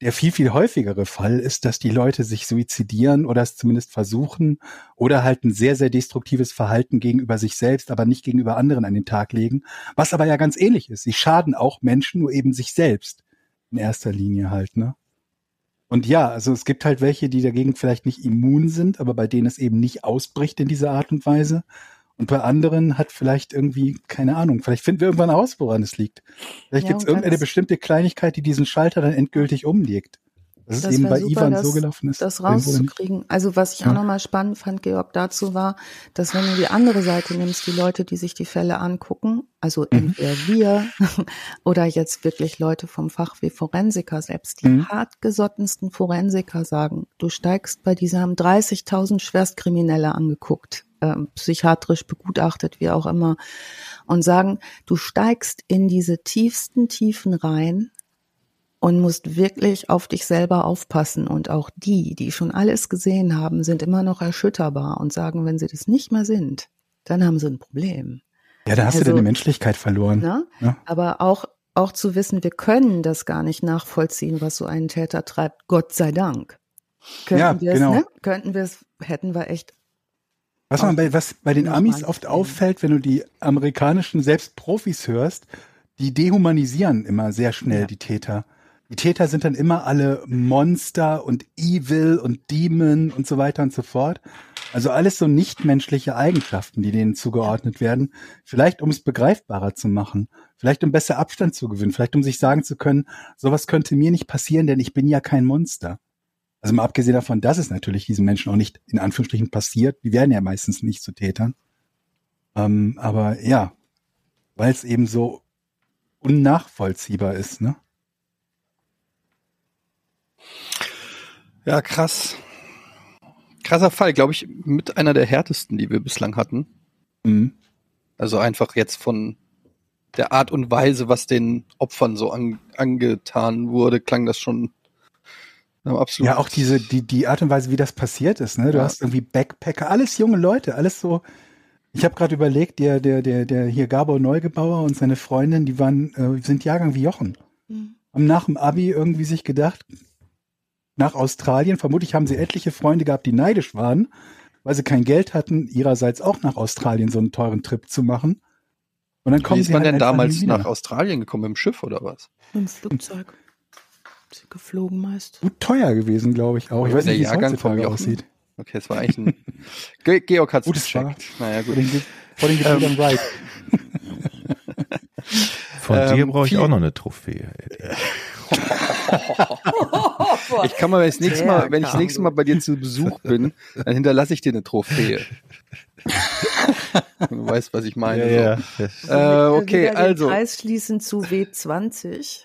Der viel, viel häufigere Fall ist, dass die Leute sich suizidieren oder es zumindest versuchen oder halt ein sehr, sehr destruktives Verhalten gegenüber sich selbst, aber nicht gegenüber anderen an den Tag legen. Was aber ja ganz ähnlich ist. Sie schaden auch Menschen, nur eben sich selbst. In erster Linie halt, ne? Und ja, also es gibt halt welche, die dagegen vielleicht nicht immun sind, aber bei denen es eben nicht ausbricht in dieser Art und Weise. Und bei anderen hat vielleicht irgendwie, keine Ahnung, vielleicht finden wir irgendwann raus, woran es liegt. Vielleicht Ja, gibt es irgendeine bestimmte Kleinigkeit, die diesen Schalter dann endgültig umlegt. Dass Das es eben bei super, Ivan das- so gelaufen ist. das rauszukriegen. Also was ich auch Ja. nochmal spannend fand, Georg, dazu war, dass wenn du die andere Seite nimmst, die Leute, die sich die Fälle angucken, also Mhm. entweder wir oder jetzt wirklich Leute vom Fach wie Forensiker, selbst die Mhm. hartgesottensten Forensiker sagen, du steigst bei dieser, haben 30.000 Schwerstkriminelle angeguckt, ähm, psychiatrisch begutachtet, wie auch immer, und sagen, du steigst in diese tiefsten Tiefen rein, und musst wirklich auf dich selber aufpassen. Und auch die, die schon alles gesehen haben, sind immer noch erschütterbar und sagen, wenn sie das nicht mehr sind, dann haben sie ein Problem. Ja, da hast du Also- deine Menschlichkeit verloren. Ne? Ja. Aber auch, auch zu wissen, wir können das gar nicht nachvollziehen, was so einen Täter treibt. Gott sei Dank. Könnten Ja, wir es, genau. ne? Könnten wir es, hätten wir echt Was man bei, was bei den Amis oft auffällt, wenn du die amerikanischen selbst Profis hörst, die dehumanisieren immer sehr schnell Ja. die Täter. Die Täter sind dann immer alle Monster und Evil und Demon und so weiter und so fort. Also alles so nichtmenschliche Eigenschaften, die denen zugeordnet werden. Vielleicht um es begreifbarer zu machen. Vielleicht um besser Abstand zu gewinnen. Vielleicht um sich sagen zu können, sowas könnte mir nicht passieren, denn ich bin ja kein Monster. Also mal abgesehen davon, dass es natürlich diesen Menschen auch nicht in Anführungsstrichen passiert. Die werden ja meistens nicht zu Tätern. Ähm, aber ja, weil es eben so unnachvollziehbar ist, ne? Ja, krass. Krasser Fall, glaube ich, mit einer der härtesten, die wir bislang hatten. Mhm. Also einfach jetzt von der Art und Weise, was den Opfern so an, angetan wurde, klang das schon absolut. Ja, auch diese, die, die Art und Weise, wie das passiert ist, ne? Du Ja. hast irgendwie Backpacker, alles junge Leute, alles so. Ich habe gerade überlegt, der, der, der, der hier Gabor Neugebauer und seine Freundin, die waren, äh, sind Jahrgang wie Jochen. Haben nach dem Abi irgendwie sich gedacht, nach Australien, vermutlich haben sie etliche Freunde gehabt, die neidisch waren, weil sie kein Geld hatten, ihrerseits auch nach Australien so einen teuren Trip zu machen. Und dann kommen Wie ist sie man halt denn damals wieder. nach Australien gekommen? Mit dem Schiff oder was? im Flugzeug. Sie geflogen meist. Gut teuer gewesen, glaube ich auch. Ich weiß Der nicht, wie es heutzutage aussieht. Okay, es war eigentlich ein. Ge Georg hat's Gutes gecheckt. Naja, gut. vor den Gebrüdern Wright. Von Ähm, dir brauche ich auch noch eine Trophäe. Eddie. Ich kann mal, wenn ich das nächste Der Mal, wenn ich das nächste Mal bei dir zu Besuch bin, dann hinterlasse ich dir eine Trophäe. du weißt, was ich meine. Ja, so. ja. Äh, Wieder okay, den also. Kreis schließen zu W20.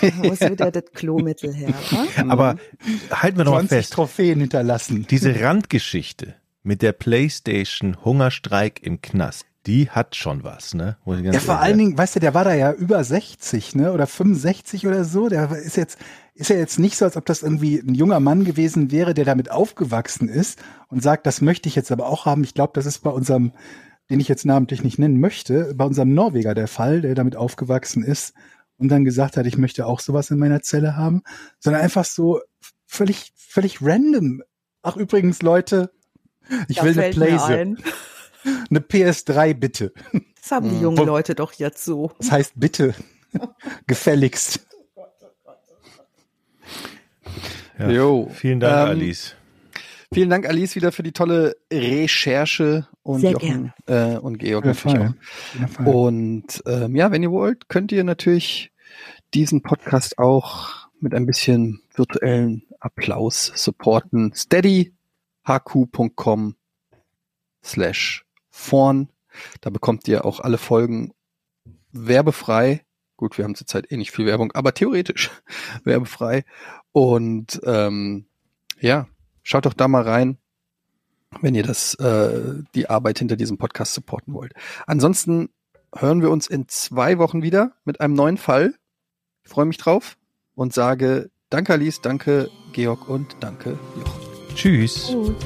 Äh, muss wieder das Klomittel her. wa? Aber halten wir doch mal 20 fest, Trophäen hinterlassen. diese Randgeschichte mit der Playstation Hungerstreik im Knast, die hat schon was, ne? Ja, vor allen Dingen, weißt du, der war da ja über 60, ne? Oder 65 oder so. Der ist jetzt, ist ja jetzt nicht so, als ob das irgendwie ein junger Mann gewesen wäre, der damit aufgewachsen ist und sagt, das möchte ich jetzt aber auch haben. Ich glaube, das ist bei unserem, den ich jetzt namentlich nicht nennen möchte, bei unserem Norweger der Fall, der damit aufgewachsen ist und dann gesagt hat, ich möchte auch sowas in meiner Zelle haben, sondern einfach so völlig, völlig random. Ach, übrigens, Leute, ich Da will eine Playse, ein. eine PS3 bitte. Das haben die Mhm. jungen Leute doch jetzt so. Das heißt bitte. Gefälligst. Ja. Jo. Vielen Dank, Ähm, Alice. Vielen Dank, Alice, wieder für die tolle Recherche und Sehr Jochen äh, und Georg natürlich auch. Und ähm, ja, wenn ihr wollt, könnt ihr natürlich diesen Podcast auch mit ein bisschen virtuellen Applaus supporten. steadyhq.com slash vorn. Da bekommt ihr auch alle Folgen werbefrei. Gut, wir haben zurzeit eh nicht viel Werbung, aber theoretisch werbefrei. Und ähm, ja, schaut doch da mal rein, wenn ihr das, äh, die Arbeit hinter diesem Podcast supporten wollt. Ansonsten hören wir uns in zwei Wochen wieder mit einem neuen Fall. Ich freue mich drauf und sage Danke Alice, danke Georg und danke Jochen. Tschüss. Gut.